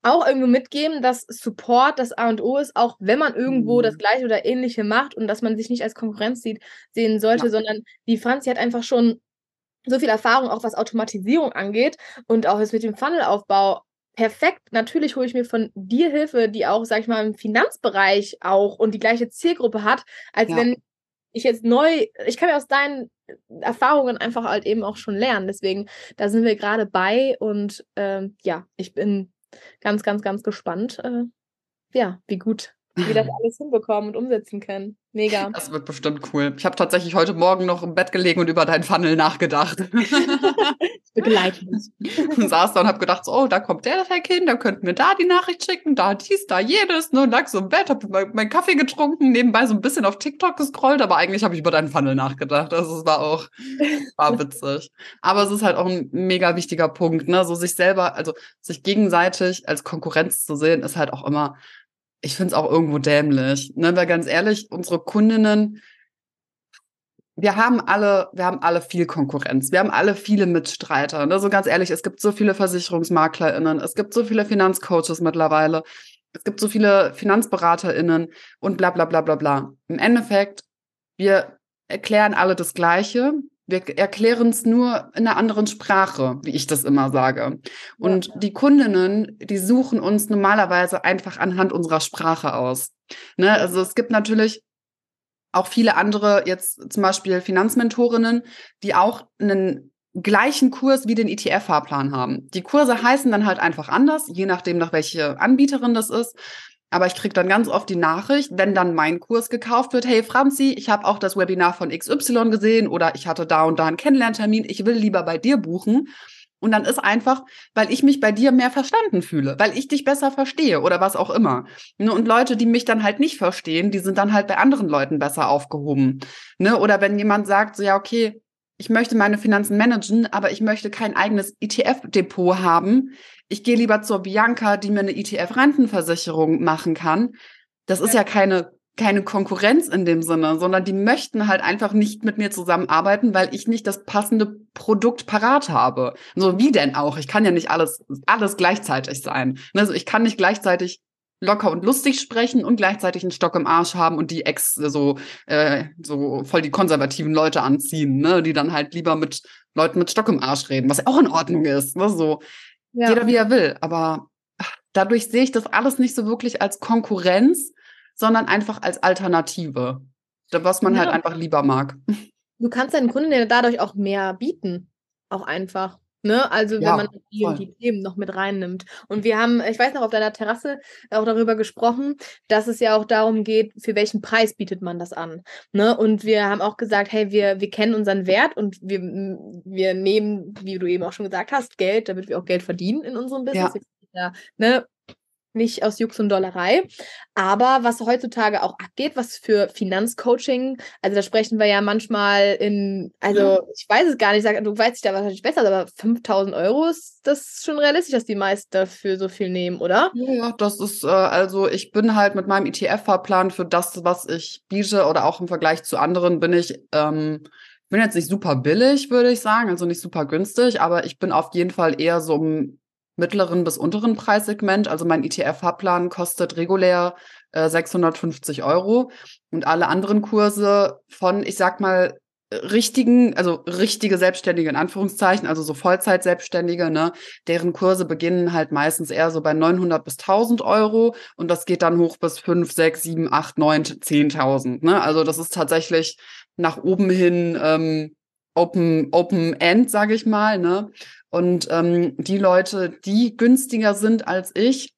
auch irgendwo mitgeben, dass Support das A und O ist, auch wenn man irgendwo mhm. das gleiche oder ähnliche macht und dass man sich nicht als Konkurrenz sieht, sehen sollte, ja. sondern die Franzi hat einfach schon so viel Erfahrung, auch was Automatisierung angeht und auch jetzt mit dem Funnelaufbau. Perfekt. Natürlich hole ich mir von dir Hilfe, die auch, sag ich mal, im Finanzbereich auch und die gleiche Zielgruppe hat, als ja. wenn ich jetzt neu, ich kann ja aus deinen Erfahrungen einfach halt eben auch schon lernen. Deswegen, da sind wir gerade bei und äh, ja, ich bin ganz, ganz, ganz gespannt, äh, ja, wie gut wir das alles hinbekommen und umsetzen können. Mega. Das wird bestimmt cool. Ich habe tatsächlich heute Morgen noch im Bett gelegen und über deinen Funnel nachgedacht. Begleite mich. und saß da und habe gedacht, so, oh, da kommt der Tag hin, da könnten wir da die Nachricht schicken, da dies, da jedes. Ne? Und lag so im Bett, habe meinen Kaffee getrunken, nebenbei so ein bisschen auf TikTok gescrollt, aber eigentlich habe ich über deinen Funnel nachgedacht. Also es war auch war witzig. Aber es ist halt auch ein mega wichtiger Punkt, ne? So sich selber, also sich gegenseitig als Konkurrenz zu sehen, ist halt auch immer ich finde es auch irgendwo dämlich. Ne? Weil ganz ehrlich, unsere Kundinnen, wir haben alle, wir haben alle viel Konkurrenz. Wir haben alle viele Mitstreiter. Ne? So ganz ehrlich, es gibt so viele VersicherungsmaklerInnen, es gibt so viele Finanzcoaches mittlerweile, es gibt so viele FinanzberaterInnen und bla bla bla bla bla. Im Endeffekt, wir erklären alle das Gleiche. Wir erklären es nur in einer anderen Sprache, wie ich das immer sage. Und ja. die Kundinnen, die suchen uns normalerweise einfach anhand unserer Sprache aus. Ne? Also es gibt natürlich auch viele andere, jetzt zum Beispiel Finanzmentorinnen, die auch einen gleichen Kurs wie den ETF-Fahrplan haben. Die Kurse heißen dann halt einfach anders, je nachdem, nach welche Anbieterin das ist. Aber ich kriege dann ganz oft die Nachricht, wenn dann mein Kurs gekauft wird, hey Franzi, ich habe auch das Webinar von XY gesehen oder ich hatte da und da einen Kennenlerntermin, ich will lieber bei dir buchen. Und dann ist einfach, weil ich mich bei dir mehr verstanden fühle, weil ich dich besser verstehe oder was auch immer. Ne, und Leute, die mich dann halt nicht verstehen, die sind dann halt bei anderen Leuten besser aufgehoben. Ne? Oder wenn jemand sagt, so ja, okay, ich möchte meine Finanzen managen, aber ich möchte kein eigenes ETF-Depot haben. Ich gehe lieber zur Bianca, die mir eine ETF-Rentenversicherung machen kann. Das ist ja keine, keine Konkurrenz in dem Sinne, sondern die möchten halt einfach nicht mit mir zusammenarbeiten, weil ich nicht das passende Produkt parat habe. So wie denn auch? Ich kann ja nicht alles, alles gleichzeitig sein. Also ich kann nicht gleichzeitig locker und lustig sprechen und gleichzeitig einen Stock im Arsch haben und die Ex so äh, so voll die konservativen Leute anziehen, ne, die dann halt lieber mit Leuten mit Stock im Arsch reden, was ja auch in Ordnung ist, ne, so ja. jeder wie er will, aber dadurch sehe ich das alles nicht so wirklich als Konkurrenz, sondern einfach als Alternative, was man halt ja. halt einfach lieber mag. Du kannst deinen Kunden ja dadurch auch mehr bieten, auch einfach. Ne? Also wenn ja, man die und die Themen noch mit reinnimmt. Und wir haben, ich weiß noch, auf deiner Terrasse auch darüber gesprochen, dass es ja auch darum geht, für welchen Preis bietet man das an. Ne? Und wir haben auch gesagt, hey, wir, wir kennen unseren Wert und wir, wir nehmen, wie du eben auch schon gesagt hast, Geld, damit wir auch Geld verdienen in unserem Business. Ja. Ja, ne? Nicht aus Jux und Dollerei. Aber was heutzutage auch abgeht, was für Finanzcoaching, also da sprechen wir ja manchmal in, also ja. ich weiß es gar nicht, sag, du weißt dich da wahrscheinlich besser, aber 5000 Euro ist das schon realistisch, dass die meisten dafür so viel nehmen, oder? Ja, ja das ist, äh, also ich bin halt mit meinem ETF-Fahrplan für das, was ich biete oder auch im Vergleich zu anderen, bin ich ähm, bin jetzt nicht super billig, würde ich sagen, also nicht super günstig, aber ich bin auf jeden Fall eher so im mittleren bis unteren Preissegment. Also mein ETF-Fahrplan kostet regulär äh, 650 Euro. Und alle anderen Kurse von, ich sag mal, richtigen, also richtige Selbstständige in Anführungszeichen, also so Vollzeit-Selbstständige, ne, deren Kurse beginnen halt meistens eher so bei 900 bis 1000 Euro. Und das geht dann hoch bis 5, 6, 7, 8, 9, 10.000, ne, also das ist tatsächlich nach oben hin ähm, Open, Open End, sage ich mal, ne, und ähm, die Leute, die günstiger sind als ich,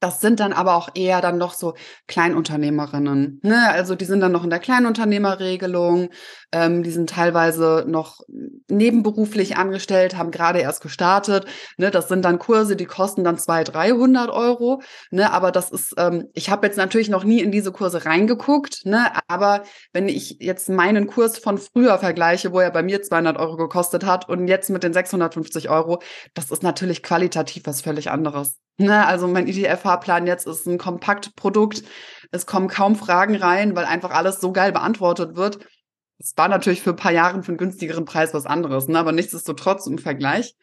das sind dann aber auch eher dann noch so Kleinunternehmerinnen. Ne? Also die sind dann noch in der Kleinunternehmerregelung, ähm, die sind teilweise noch nebenberuflich angestellt, haben gerade erst gestartet. Ne? Das sind dann Kurse, die kosten dann 200, 300 Euro. Ne? Aber das ist, ähm, ich habe jetzt natürlich noch nie in diese Kurse reingeguckt. Ne? Aber wenn ich jetzt meinen Kurs von früher vergleiche, wo er bei mir 200 Euro gekostet hat und jetzt mit den 650 Euro, das ist natürlich qualitativ was völlig anderes. Ne, also mein ETF-Fahrplan jetzt ist ein Kompaktprodukt. Es kommen kaum Fragen rein, weil einfach alles so geil beantwortet wird. Es war natürlich für ein paar Jahre für einen günstigeren Preis was anderes, ne? aber nichtsdestotrotz im Vergleich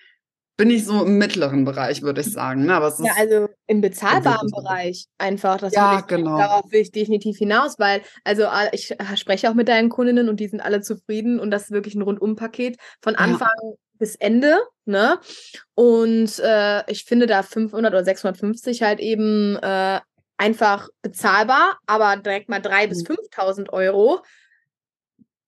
bin ich so im mittleren Bereich, würde ich sagen. Ne? Aber es ja, also im bezahlbaren Bereich einfach. Das ja, ich, genau. Darauf will ich definitiv hinaus, weil also ich spreche auch mit deinen Kundinnen und die sind alle zufrieden und das ist wirklich ein Rundumpaket von Anfang ja bis Ende, ne? Und äh, ich finde da 500 oder 650 halt eben äh, einfach bezahlbar, aber direkt mal 3.000 mhm. bis 5.000 Euro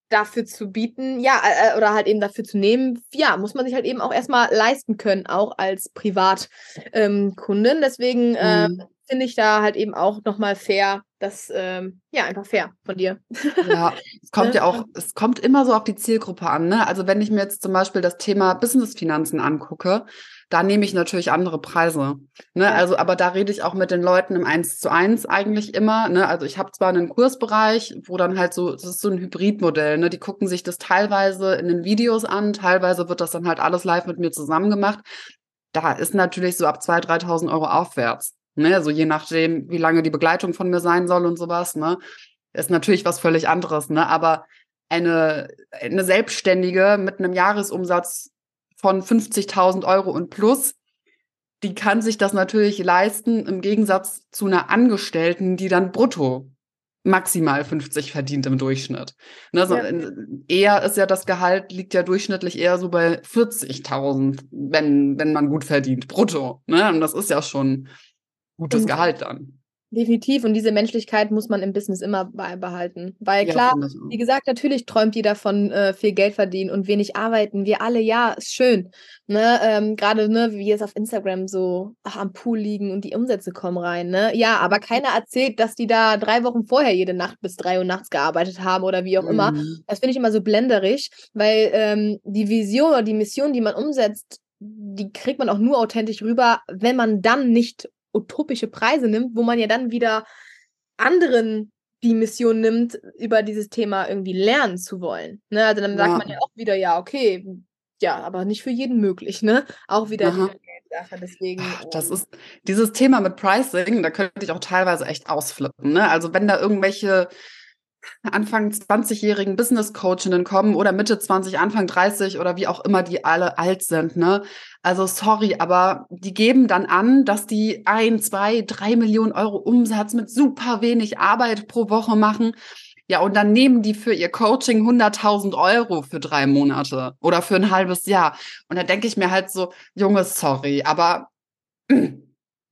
dafür zu bieten, ja, äh, äh, oder halt eben dafür zu nehmen, ja, muss man sich halt eben auch erstmal leisten können, auch als Privatkundin. Ähm, Deswegen äh, mhm. finde ich da halt eben auch nochmal fair, das, ähm, ja, einfach fair von dir. Ja, es kommt ja auch, es kommt immer so auf die Zielgruppe an. Ne? Also wenn ich mir jetzt zum Beispiel das Thema Businessfinanzen angucke, da nehme ich natürlich andere Preise. Ne? Ja. Also, aber da rede ich auch mit den Leuten im Eins zu eins eigentlich immer. Ne? Also ich habe zwar einen Kursbereich, wo dann halt so, das ist so ein Hybridmodell, ne? Die gucken sich das teilweise in den Videos an, teilweise wird das dann halt alles live mit mir zusammen gemacht. Da ist natürlich so ab 2.000, 3.000 Euro aufwärts. Ne, also je nachdem, wie lange die Begleitung von mir sein soll und sowas, ne, ist natürlich was völlig anderes, ne, aber eine, eine Selbstständige mit einem Jahresumsatz von 50.000 Euro und plus, die kann sich das natürlich leisten im Gegensatz zu einer Angestellten, die dann brutto maximal 50 verdient im Durchschnitt. Ne, also ja. Eher ist ja das Gehalt, liegt ja durchschnittlich eher so bei 40.000, wenn, wenn man gut verdient, brutto. Ne? Und das ist ja schon gutes und Gehalt dann. Definitiv. Und diese Menschlichkeit muss man im Business immer beibehalten. Weil klar, ja, wie gesagt, natürlich träumt jeder von äh, viel Geld verdienen und wenig arbeiten. Wir alle, ja, ist schön. Ne? Ähm, Gerade, ne, wie jetzt auf Instagram so ach, am Pool liegen und die Umsätze kommen rein. Ne? Ja, aber keiner erzählt, dass die da drei Wochen vorher jede Nacht bis drei Uhr nachts gearbeitet haben oder wie auch mhm. immer. Das finde ich immer so blenderisch, weil ähm, die Vision oder die Mission, die man umsetzt, die kriegt man auch nur authentisch rüber, wenn man dann nicht utopische Preise nimmt, wo man ja dann wieder anderen die Mission nimmt, über dieses Thema irgendwie lernen zu wollen. Ne? Also dann sagt ja. man ja auch wieder, ja, okay, ja, aber nicht für jeden möglich, ne? Auch wieder Aha. die Sache. Deswegen. Ach, das ähm ist dieses Thema mit Pricing, da könnte ich auch teilweise echt ausflippen. Ne? Also wenn da irgendwelche Anfang 20-jährigen Business Coachinnen kommen oder Mitte 20, Anfang 30 oder wie auch immer die alle alt sind, ne? Also sorry, aber die geben dann an, dass die ein, zwei, drei Millionen Euro Umsatz mit super wenig Arbeit pro Woche machen. Ja, und dann nehmen die für ihr Coaching 100.000 Euro für drei Monate oder für ein halbes Jahr. Und da denke ich mir halt so, Junge, sorry, aber ne,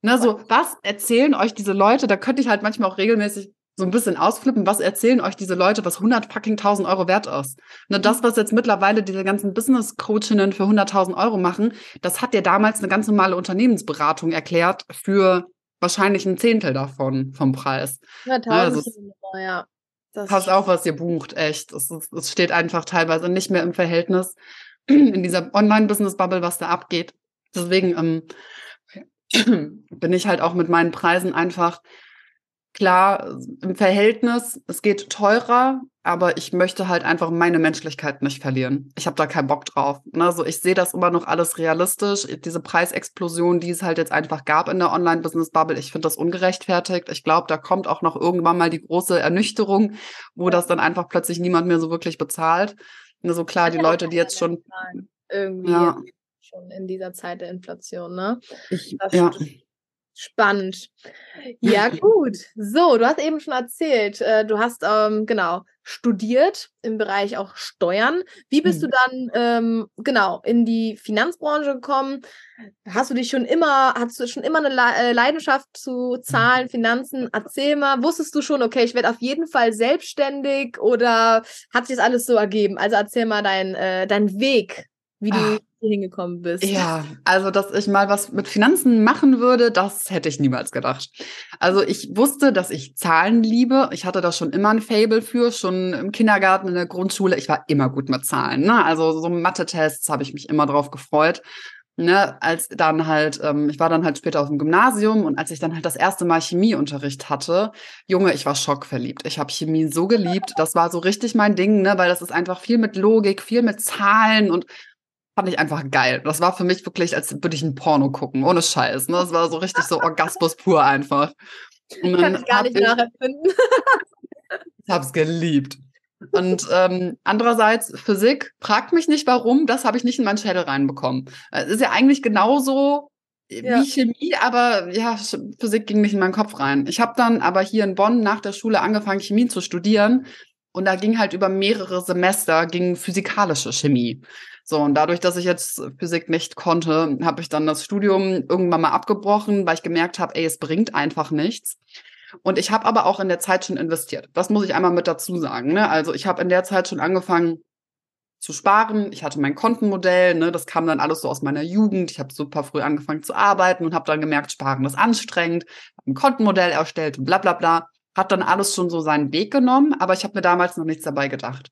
so, was erzählen euch diese Leute? Da könnte ich halt manchmal auch regelmäßig so ein bisschen ausflippen, was erzählen euch diese Leute, was 100 fucking 1000 Euro wert ist. Ne, das, was jetzt mittlerweile diese ganzen Business-Coachinnen für 100.000 Euro machen, das hat dir damals eine ganz normale Unternehmensberatung erklärt für wahrscheinlich ein Zehntel davon vom Preis. Ja, ne, also, ja. Passt auf, was ihr bucht, echt. Es, es steht einfach teilweise nicht mehr im Verhältnis in dieser Online-Business-Bubble, was da abgeht. Deswegen ähm, bin ich halt auch mit meinen Preisen einfach klar im Verhältnis, es geht teurer, aber ich möchte halt einfach meine Menschlichkeit nicht verlieren. Ich habe da keinen Bock drauf. Also ich sehe das immer noch alles realistisch. Diese Preisexplosion, die es halt jetzt einfach gab in der Online-Business-Bubble, ich finde das ungerechtfertigt. Ich glaube, da kommt auch noch irgendwann mal die große Ernüchterung, wo das dann einfach plötzlich niemand mehr so wirklich bezahlt. Ne, so klar, die Leute, die jetzt schon. Irgendwie ja. schon in dieser Zeit der Inflation, ne? Ich, ja. Spannend. Ja, gut. So, du hast eben schon erzählt, äh, du hast ähm, genau studiert im Bereich auch Steuern. Wie bist mhm. du dann ähm, genau in die Finanzbranche gekommen? Hast du dich schon immer, hast du schon immer eine Le äh, Leidenschaft zu Zahlen, Finanzen? Erzähl mal, wusstest du schon, okay, ich werde auf jeden Fall selbstständig oder hat sich das alles so ergeben? Also erzähl mal deinen äh, dein Weg, wie du ah hingekommen bist. Ja, also dass ich mal was mit Finanzen machen würde, das hätte ich niemals gedacht. Also ich wusste, dass ich Zahlen liebe. Ich hatte da schon immer ein Fable für, schon im Kindergarten, in der Grundschule. Ich war immer gut mit Zahlen. Ne? Also so Mathe-Tests habe ich mich immer drauf gefreut. Ne, als dann halt, ähm, ich war dann halt später auf dem Gymnasium und als ich dann halt das erste Mal Chemieunterricht hatte, Junge, ich war schockverliebt. Ich habe Chemie so geliebt. Das war so richtig mein Ding, ne, weil das ist einfach viel mit Logik, viel mit Zahlen und fand ich einfach geil. Das war für mich wirklich, als würde ich ein Porno gucken, ohne Scheiß. Ne? Das war so richtig so Orgasmus pur einfach. Und Kann ich gar nicht ich, nachempfinden. ich habe es geliebt. Und ähm, andererseits, Physik, fragt mich nicht warum, das habe ich nicht in meinen Schädel reinbekommen. Es ist ja eigentlich genauso ja. wie Chemie, aber ja, Physik ging nicht in meinen Kopf rein. Ich habe dann aber hier in Bonn nach der Schule angefangen, Chemie zu studieren. Und da ging halt über mehrere Semester ging physikalische Chemie. So, und dadurch, dass ich jetzt Physik nicht konnte, habe ich dann das Studium irgendwann mal abgebrochen, weil ich gemerkt habe, ey, es bringt einfach nichts. Und ich habe aber auch in der Zeit schon investiert. Das muss ich einmal mit dazu sagen. Ne? Also ich habe in der Zeit schon angefangen zu sparen. Ich hatte mein Kontenmodell, ne? das kam dann alles so aus meiner Jugend. Ich habe super früh angefangen zu arbeiten und habe dann gemerkt, Sparen ist anstrengend, habe ein Kontenmodell erstellt und bla bla bla. Hat dann alles schon so seinen Weg genommen, aber ich habe mir damals noch nichts dabei gedacht.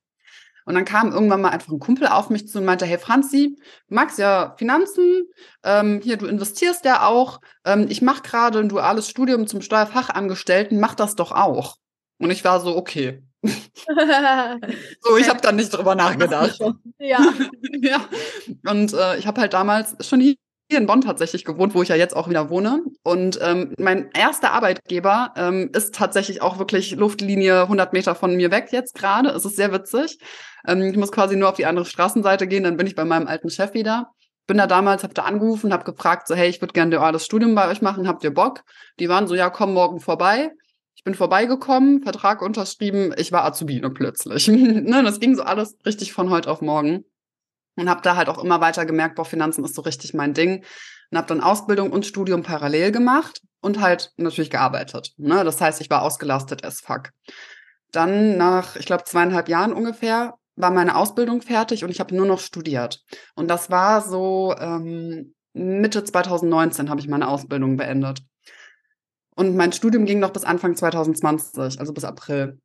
Und dann kam irgendwann mal einfach ein Kumpel auf mich zu und meinte, hey Franzi, du magst ja Finanzen, ähm, hier, du investierst ja auch, ähm, ich mache gerade ein duales Studium zum Steuerfachangestellten, mach das doch auch. Und ich war so, okay. so, ich habe dann nicht drüber nachgedacht. Ja. ja. Und äh, ich habe halt damals schon hier in Bonn tatsächlich gewohnt, wo ich ja jetzt auch wieder wohne. Und ähm, mein erster Arbeitgeber ähm, ist tatsächlich auch wirklich Luftlinie 100 Meter von mir weg jetzt gerade. Es ist sehr witzig. Ähm, ich muss quasi nur auf die andere Straßenseite gehen, dann bin ich bei meinem alten Chef wieder. Bin da damals, hab da angerufen, hab gefragt, so hey, ich würde gerne duales Studium bei euch machen, habt ihr Bock? Die waren so, ja, komm morgen vorbei. Ich bin vorbeigekommen, Vertrag unterschrieben, ich war Azubine plötzlich. ne, das ging so alles richtig von heute auf morgen und habe da halt auch immer weiter gemerkt, boah, Finanzen ist so richtig mein Ding und habe dann Ausbildung und Studium parallel gemacht und halt natürlich gearbeitet. Ne? Das heißt, ich war ausgelastet as fuck. Dann nach, ich glaube, zweieinhalb Jahren ungefähr war meine Ausbildung fertig und ich habe nur noch studiert. Und das war so ähm, Mitte 2019 habe ich meine Ausbildung beendet. Und mein Studium ging noch bis Anfang 2020, also bis April.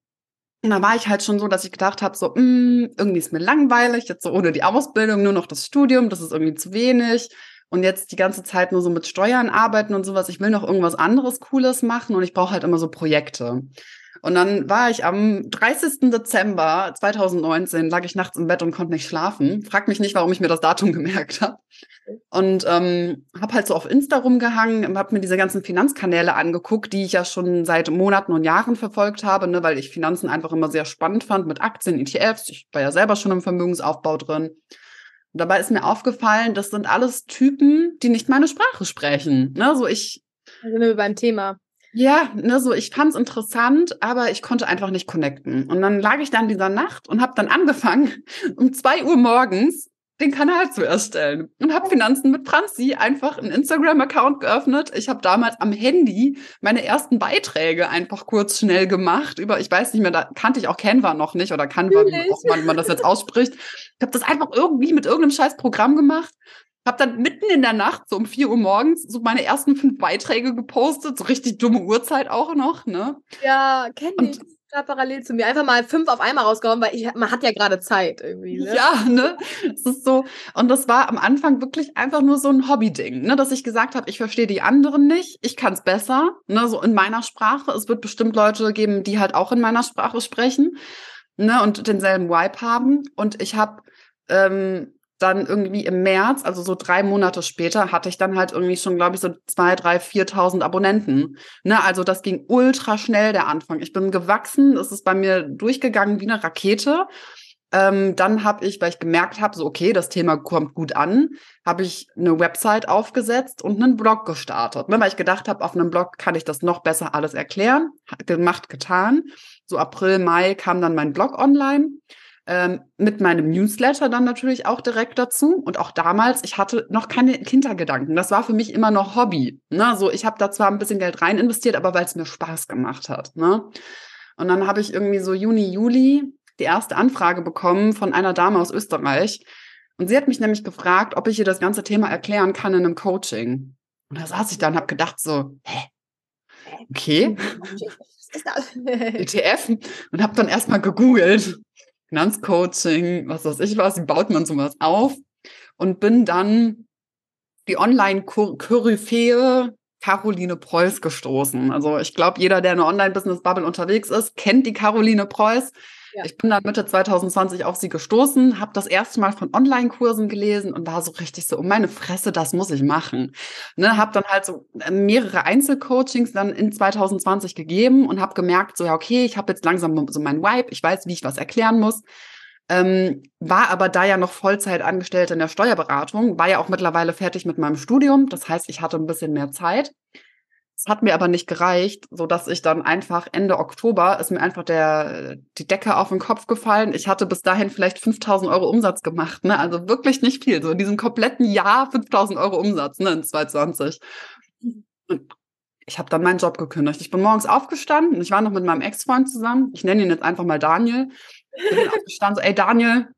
Und da war ich halt schon so, dass ich gedacht habe, so, mh, mm, irgendwie ist mir langweilig, jetzt so ohne die Ausbildung, nur noch das Studium, das ist irgendwie zu wenig. Und jetzt die ganze Zeit nur so mit Steuern arbeiten und sowas. Ich will noch irgendwas anderes Cooles machen und ich brauche halt immer so Projekte. Und dann war ich am 30. Dezember 2019, lag ich nachts im Bett und konnte nicht schlafen. Frag mich nicht, warum ich mir das Datum gemerkt habe. Und ähm, habe halt so auf Insta rumgehangen, habe mir diese ganzen Finanzkanäle angeguckt, die ich ja schon seit Monaten und Jahren verfolgt habe, ne, weil ich Finanzen einfach immer sehr spannend fand mit Aktien, ETFs. Ich war ja selber schon im Vermögensaufbau drin. Und dabei ist mir aufgefallen, das sind alles Typen, die nicht meine Sprache sprechen. Ne, so ich. Da sind wir beim Thema. Ja, ne, so ich fand's interessant, aber ich konnte einfach nicht connecten. Und dann lag ich dann dieser Nacht und habe dann angefangen, um zwei Uhr morgens den Kanal zu erstellen und habe Finanzen mit Franzi einfach einen Instagram-Account geöffnet. Ich habe damals am Handy meine ersten Beiträge einfach kurz schnell gemacht. Über, ich weiß nicht mehr, da kannte ich auch Canva noch nicht oder Canva, wie auch man, man das jetzt ausspricht. Ich habe das einfach irgendwie mit irgendeinem scheiß Programm gemacht. Habe dann mitten in der Nacht, so um vier Uhr morgens, so meine ersten fünf Beiträge gepostet, so richtig dumme Uhrzeit auch noch, ne? Ja, kenne ich da parallel zu mir einfach mal fünf auf einmal rausgehauen, weil ich, man hat ja gerade Zeit irgendwie. Ne? Ja, ne? Es ist so. Und das war am Anfang wirklich einfach nur so ein Hobby-Ding, ne? Dass ich gesagt habe, ich verstehe die anderen nicht, ich kann es besser, ne? So in meiner Sprache. Es wird bestimmt Leute geben, die halt auch in meiner Sprache sprechen, ne? Und denselben Vibe haben. Und ich habe ähm, dann irgendwie im März, also so drei Monate später, hatte ich dann halt irgendwie schon, glaube ich, so zwei, drei, viertausend Abonnenten. Ne, also das ging ultra schnell, der Anfang. Ich bin gewachsen, es ist bei mir durchgegangen wie eine Rakete. Ähm, dann habe ich, weil ich gemerkt habe, so okay, das Thema kommt gut an, habe ich eine Website aufgesetzt und einen Blog gestartet. Ne? Weil ich gedacht habe, auf einem Blog kann ich das noch besser alles erklären. Gemacht, getan. So April, Mai kam dann mein Blog online. Ähm, mit meinem Newsletter dann natürlich auch direkt dazu. Und auch damals, ich hatte noch keine Hintergedanken. Das war für mich immer noch Hobby. Ne? So, ich habe da zwar ein bisschen Geld rein investiert, aber weil es mir Spaß gemacht hat. Ne? Und dann habe ich irgendwie so Juni, Juli die erste Anfrage bekommen von einer Dame aus Österreich. Und sie hat mich nämlich gefragt, ob ich ihr das ganze Thema erklären kann in einem Coaching. Und da saß ich da und habe gedacht so, hä? Okay. ETF und habe dann erstmal gegoogelt. Finanzcoaching, was weiß ich was, wie baut man sowas auf? Und bin dann die Online-Koryphäe Caroline Preuß gestoßen. Also ich glaube, jeder, der in der Online-Business-Bubble unterwegs ist, kennt die Caroline Preuß. Ja. Ich bin dann Mitte 2020 auf sie gestoßen, habe das erste Mal von Online-Kursen gelesen und war so richtig so, um meine Fresse, das muss ich machen. Ne, habe dann halt so äh, mehrere Einzelcoachings dann in 2020 gegeben und habe gemerkt, so ja, okay, ich habe jetzt langsam so mein Vibe, ich weiß, wie ich was erklären muss. Ähm, war aber da ja noch Vollzeit angestellt in der Steuerberatung, war ja auch mittlerweile fertig mit meinem Studium. Das heißt, ich hatte ein bisschen mehr Zeit. Es hat mir aber nicht gereicht, so dass ich dann einfach Ende Oktober ist mir einfach der, die Decke auf den Kopf gefallen. Ich hatte bis dahin vielleicht 5000 Euro Umsatz gemacht, ne? Also wirklich nicht viel. So in diesem kompletten Jahr 5000 Euro Umsatz, ne? In 2020. Und ich habe dann meinen Job gekündigt. Ich bin morgens aufgestanden. Ich war noch mit meinem Ex-Freund zusammen. Ich nenne ihn jetzt einfach mal Daniel. Ich bin aufgestanden, so, ey Daniel,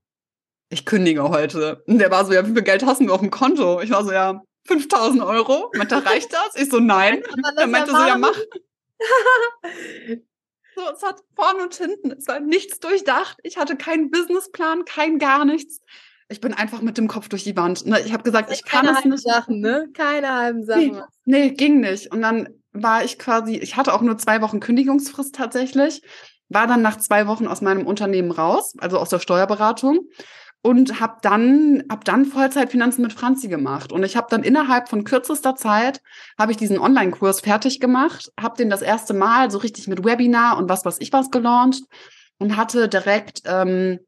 ich kündige heute. Und der war so, ja, wie viel Geld hast du auf dem Konto? Ich war so, ja, 5000 Euro. Meinte, reicht das? Ich so, nein. Er meinte so, ja, mach. so, es hat vorne und hinten, es war nichts durchdacht. Ich hatte keinen Businessplan, kein gar nichts. Ich bin einfach mit dem Kopf durch die Wand. Ne, ich habe gesagt, ich kann es nicht. Sachen, ne? Keine halben Sachen. Nee, nee, ging nicht. Und dann war ich quasi, ich hatte auch nur zwei Wochen Kündigungsfrist tatsächlich, war dann nach zwei Wochen aus meinem Unternehmen raus, also aus der Steuerberatung und habe dann hab dann Vollzeitfinanzen mit Franzi gemacht. Und ich habe dann innerhalb von kürzester Zeit habe ich diesen Online-Kurs fertig gemacht, habe den das erste Mal so richtig mit Webinar und was was ich was gelauncht und hatte direkt ähm,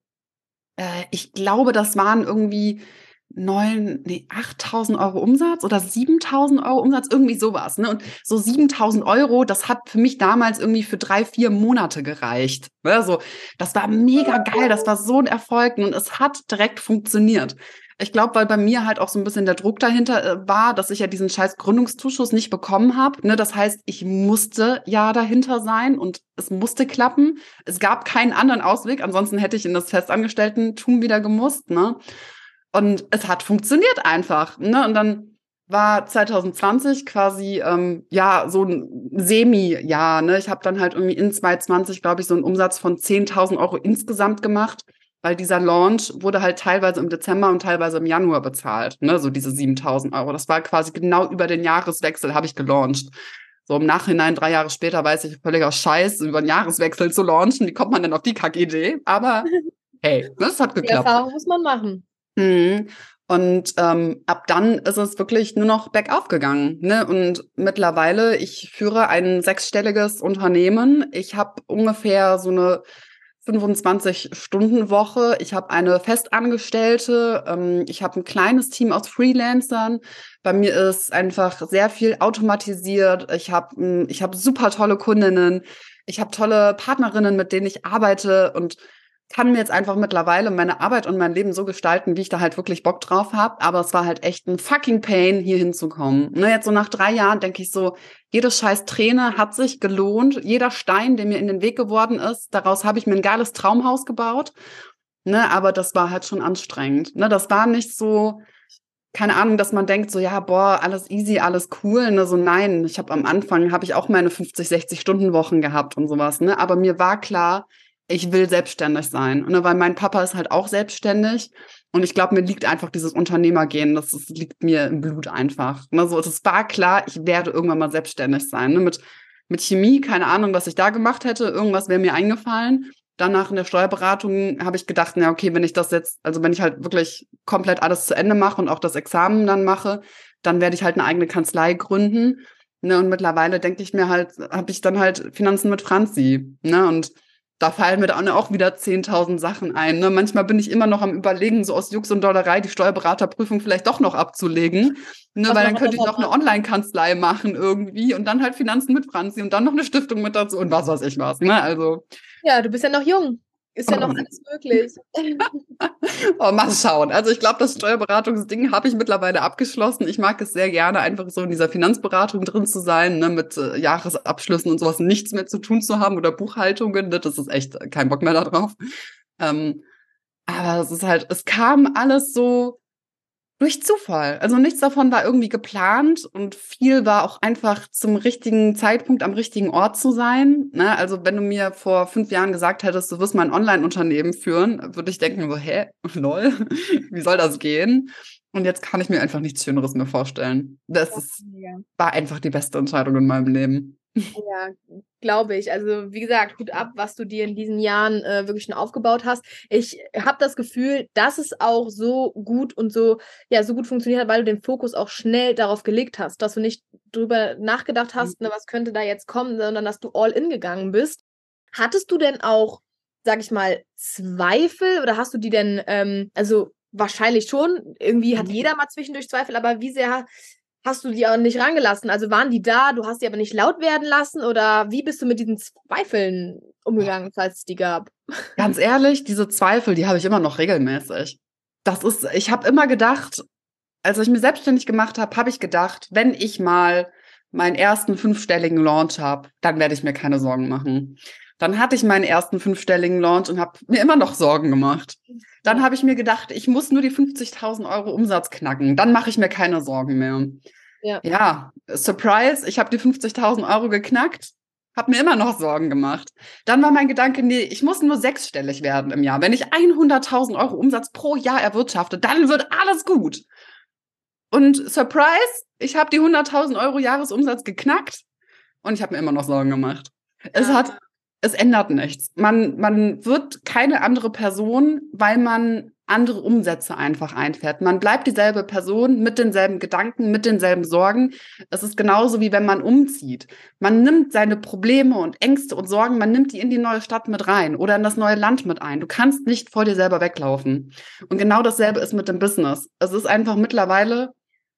äh, ich glaube, das waren irgendwie neun, nee, 8000 Euro Umsatz oder 7000 Euro Umsatz, irgendwie sowas. Ne? Und so 7000 Euro, das hat für mich damals irgendwie für drei, vier Monate gereicht. Also, das war mega geil, das war so ein Erfolg und es hat direkt funktioniert. Ich glaube, weil bei mir halt auch so ein bisschen der Druck dahinter äh, war, dass ich ja diesen scheiß Gründungszuschuss nicht bekommen habe. Ne? Das heißt, ich musste ja dahinter sein und es musste klappen. Es gab keinen anderen Ausweg, ansonsten hätte ich in das Festangestellten-Tum wieder gemusst. Ne? Und es hat funktioniert einfach. Ne? Und dann war 2020 quasi ähm, ja so ein Semi-Jahr. Ne? Ich habe dann halt irgendwie in 2020, glaube ich, so einen Umsatz von 10.000 Euro insgesamt gemacht, weil dieser Launch wurde halt teilweise im Dezember und teilweise im Januar bezahlt. Ne? So diese 7.000 Euro. Das war quasi genau über den Jahreswechsel habe ich gelauncht. So im Nachhinein, drei Jahre später, weiß ich, völliger Scheiß, über einen Jahreswechsel zu launchen. Wie kommt man denn auf die Kackidee? Aber hey, das hat geklappt. Die Erfahrung muss man machen. Mhm. Und ähm, ab dann ist es wirklich nur noch bergauf gegangen. Ne? Und mittlerweile, ich führe ein sechsstelliges Unternehmen. Ich habe ungefähr so eine 25-Stunden-Woche. Ich habe eine Festangestellte. Ähm, ich habe ein kleines Team aus Freelancern. Bei mir ist einfach sehr viel automatisiert. Ich habe hm, ich hab super tolle Kundinnen. Ich habe tolle Partnerinnen, mit denen ich arbeite und kann mir jetzt einfach mittlerweile meine Arbeit und mein Leben so gestalten, wie ich da halt wirklich Bock drauf habe. Aber es war halt echt ein fucking Pain, hier hinzukommen. Ne, jetzt so nach drei Jahren denke ich so, jede scheiß Träne hat sich gelohnt. Jeder Stein, der mir in den Weg geworden ist, daraus habe ich mir ein geiles Traumhaus gebaut. Ne, aber das war halt schon anstrengend. Ne, das war nicht so, keine Ahnung, dass man denkt so, ja, boah, alles easy, alles cool. Ne, so nein, ich habe am Anfang, habe ich auch meine 50, 60 Stunden Wochen gehabt und sowas. Ne, aber mir war klar, ich will selbstständig sein. Ne, weil mein Papa ist halt auch selbstständig. Und ich glaube, mir liegt einfach dieses Unternehmergehen, das, das liegt mir im Blut einfach. Ne, so, es war klar, ich werde irgendwann mal selbstständig sein. Ne, mit, mit Chemie, keine Ahnung, was ich da gemacht hätte, irgendwas wäre mir eingefallen. Danach in der Steuerberatung habe ich gedacht, na okay, wenn ich das jetzt, also wenn ich halt wirklich komplett alles zu Ende mache und auch das Examen dann mache, dann werde ich halt eine eigene Kanzlei gründen. Ne, und mittlerweile denke ich mir halt, habe ich dann halt Finanzen mit Franzi. Ne, und da fallen mir dann auch wieder 10.000 Sachen ein. Ne? Manchmal bin ich immer noch am Überlegen, so aus Jux und Dollerei die Steuerberaterprüfung vielleicht doch noch abzulegen. Ne? Weil dann könnte ich noch eine Online-Kanzlei machen irgendwie und dann halt Finanzen mit Franzi und dann noch eine Stiftung mit dazu und was weiß ich was. Ne? Also. Ja, du bist ja noch jung. Ist ja noch alles möglich. oh, mal schauen. Also ich glaube, das Steuerberatungsding habe ich mittlerweile abgeschlossen. Ich mag es sehr gerne, einfach so in dieser Finanzberatung drin zu sein, ne, mit äh, Jahresabschlüssen und sowas nichts mehr zu tun zu haben oder Buchhaltungen. Ne, das ist echt kein Bock mehr darauf. Ähm, aber es ist halt, es kam alles so durch Zufall. Also nichts davon war irgendwie geplant und viel war auch einfach zum richtigen Zeitpunkt am richtigen Ort zu sein. Ne? Also wenn du mir vor fünf Jahren gesagt hättest, du wirst mal ein Online-Unternehmen führen, würde ich denken, so, hä, lol, wie soll das gehen? Und jetzt kann ich mir einfach nichts Schöneres mehr vorstellen. Das ist, war einfach die beste Entscheidung in meinem Leben. Ja, glaube ich. Also wie gesagt, Hut ab, was du dir in diesen Jahren äh, wirklich schon aufgebaut hast. Ich habe das Gefühl, dass es auch so gut und so ja so gut funktioniert hat, weil du den Fokus auch schnell darauf gelegt hast, dass du nicht drüber nachgedacht hast, mhm. ne, was könnte da jetzt kommen, sondern dass du all in gegangen bist. Hattest du denn auch, sag ich mal, Zweifel oder hast du die denn, ähm, also wahrscheinlich schon, irgendwie hat mhm. jeder mal zwischendurch Zweifel, aber wie sehr hast du die auch nicht rangelassen? Also waren die da, du hast die aber nicht laut werden lassen oder wie bist du mit diesen Zweifeln umgegangen, falls es die gab? Ganz ehrlich, diese Zweifel, die habe ich immer noch regelmäßig. Das ist, ich habe immer gedacht, als ich mich selbstständig gemacht habe, habe ich gedacht, wenn ich mal meinen ersten fünfstelligen Launch habe, dann werde ich mir keine Sorgen machen. Dann hatte ich meinen ersten fünfstelligen Launch und habe mir immer noch Sorgen gemacht. Dann habe ich mir gedacht, ich muss nur die 50.000 Euro Umsatz knacken. Dann mache ich mir keine Sorgen mehr. Ja, ja Surprise, ich habe die 50.000 Euro geknackt, habe mir immer noch Sorgen gemacht. Dann war mein Gedanke, nee, ich muss nur sechsstellig werden im Jahr. Wenn ich 100.000 Euro Umsatz pro Jahr erwirtschafte, dann wird alles gut. Und Surprise, ich habe die 100.000 Euro Jahresumsatz geknackt und ich habe mir immer noch Sorgen gemacht. Es ja. hat es ändert nichts. Man, man wird keine andere Person, weil man andere Umsätze einfach einfährt. Man bleibt dieselbe Person mit denselben Gedanken, mit denselben Sorgen. Es ist genauso wie wenn man umzieht. Man nimmt seine Probleme und Ängste und Sorgen, man nimmt die in die neue Stadt mit rein oder in das neue Land mit ein. Du kannst nicht vor dir selber weglaufen. Und genau dasselbe ist mit dem Business. Es ist einfach mittlerweile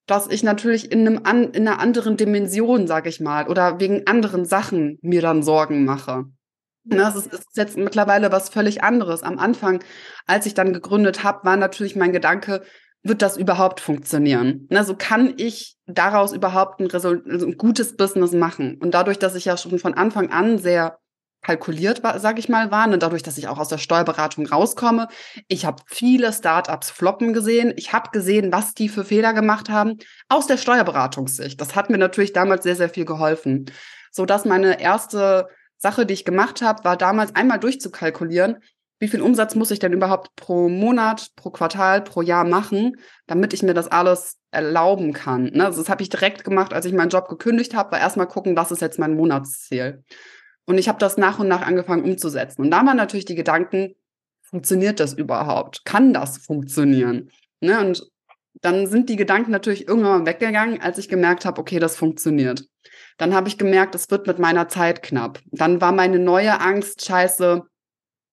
dass ich natürlich in, einem an, in einer anderen Dimension, sag ich mal, oder wegen anderen Sachen mir dann Sorgen mache. Ne, das ist, ist jetzt mittlerweile was völlig anderes. Am Anfang, als ich dann gegründet habe, war natürlich mein Gedanke, wird das überhaupt funktionieren? Ne, so kann ich daraus überhaupt ein, Result also ein gutes Business machen. Und dadurch, dass ich ja schon von Anfang an sehr kalkuliert war, sage ich mal, war, und dadurch, dass ich auch aus der Steuerberatung rauskomme, ich habe viele Startups floppen gesehen. Ich habe gesehen, was die für Fehler gemacht haben aus der Steuerberatungssicht. Das hat mir natürlich damals sehr, sehr viel geholfen, so dass meine erste Sache, die ich gemacht habe, war damals einmal durchzukalkulieren, wie viel Umsatz muss ich denn überhaupt pro Monat, pro Quartal, pro Jahr machen, damit ich mir das alles erlauben kann. Ne? Also das habe ich direkt gemacht, als ich meinen Job gekündigt habe, war erstmal gucken, was ist jetzt mein Monatsziel. Und ich habe das nach und nach angefangen umzusetzen. Und da waren natürlich die Gedanken, funktioniert das überhaupt? Kann das funktionieren? Ne? Und dann sind die Gedanken natürlich irgendwann mal weggegangen, als ich gemerkt habe, okay, das funktioniert. Dann habe ich gemerkt, es wird mit meiner Zeit knapp. Dann war meine neue Angst, scheiße,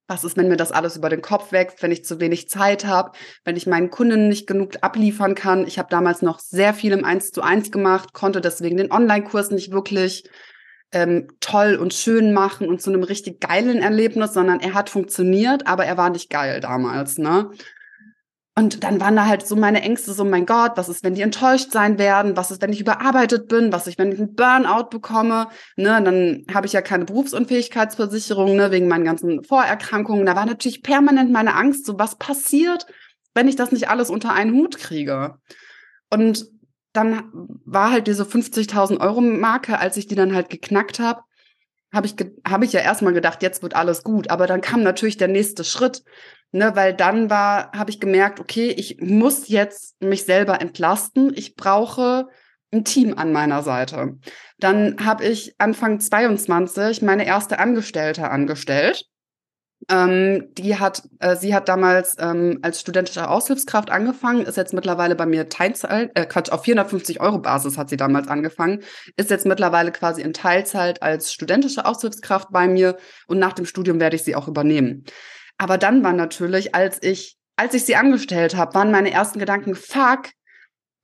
was ist, wenn mir das alles über den Kopf wächst, wenn ich zu wenig Zeit habe, wenn ich meinen Kunden nicht genug abliefern kann. Ich habe damals noch sehr viel im 1 zu 1 gemacht, konnte deswegen den Online-Kurs nicht wirklich ähm, toll und schön machen und zu einem richtig geilen Erlebnis, sondern er hat funktioniert, aber er war nicht geil damals. Ne? Und dann waren da halt so meine Ängste, so mein Gott, was ist, wenn die enttäuscht sein werden? Was ist, wenn ich überarbeitet bin? Was ist, wenn ich einen Burnout bekomme? Ne, dann habe ich ja keine Berufsunfähigkeitsversicherung, ne, wegen meinen ganzen Vorerkrankungen. Da war natürlich permanent meine Angst, so was passiert, wenn ich das nicht alles unter einen Hut kriege? Und dann war halt diese 50.000 Euro Marke, als ich die dann halt geknackt habe, habe ich, hab ich ja erstmal gedacht, jetzt wird alles gut. Aber dann kam natürlich der nächste Schritt. Ne, weil dann war, habe ich gemerkt, okay, ich muss jetzt mich selber entlasten. Ich brauche ein Team an meiner Seite. Dann habe ich Anfang 22 meine erste Angestellte angestellt. Ähm, die hat, äh, sie hat damals ähm, als studentische Aushilfskraft angefangen, ist jetzt mittlerweile bei mir Teilzeit, äh, Quatsch, auf 450 Euro Basis hat sie damals angefangen, ist jetzt mittlerweile quasi in Teilzeit als studentische Aushilfskraft bei mir und nach dem Studium werde ich sie auch übernehmen. Aber dann war natürlich, als ich, als ich sie angestellt habe, waren meine ersten Gedanken, fuck,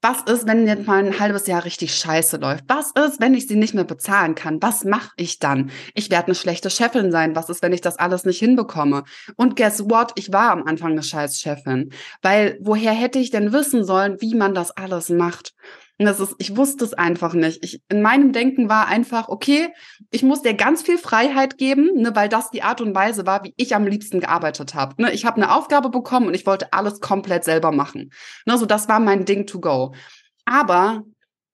was ist, wenn jetzt mal ein halbes Jahr richtig scheiße läuft? Was ist, wenn ich sie nicht mehr bezahlen kann? Was mache ich dann? Ich werde eine schlechte Chefin sein. Was ist, wenn ich das alles nicht hinbekomme? Und guess what? Ich war am Anfang eine scheiß Chefin. Weil woher hätte ich denn wissen sollen, wie man das alles macht? Und das ist, ich wusste es einfach nicht. Ich, in meinem Denken war einfach, okay, ich muss dir ganz viel Freiheit geben, ne, weil das die Art und Weise war, wie ich am liebsten gearbeitet habe. Ne, ich habe eine Aufgabe bekommen und ich wollte alles komplett selber machen. Ne, so das war mein Ding to go. Aber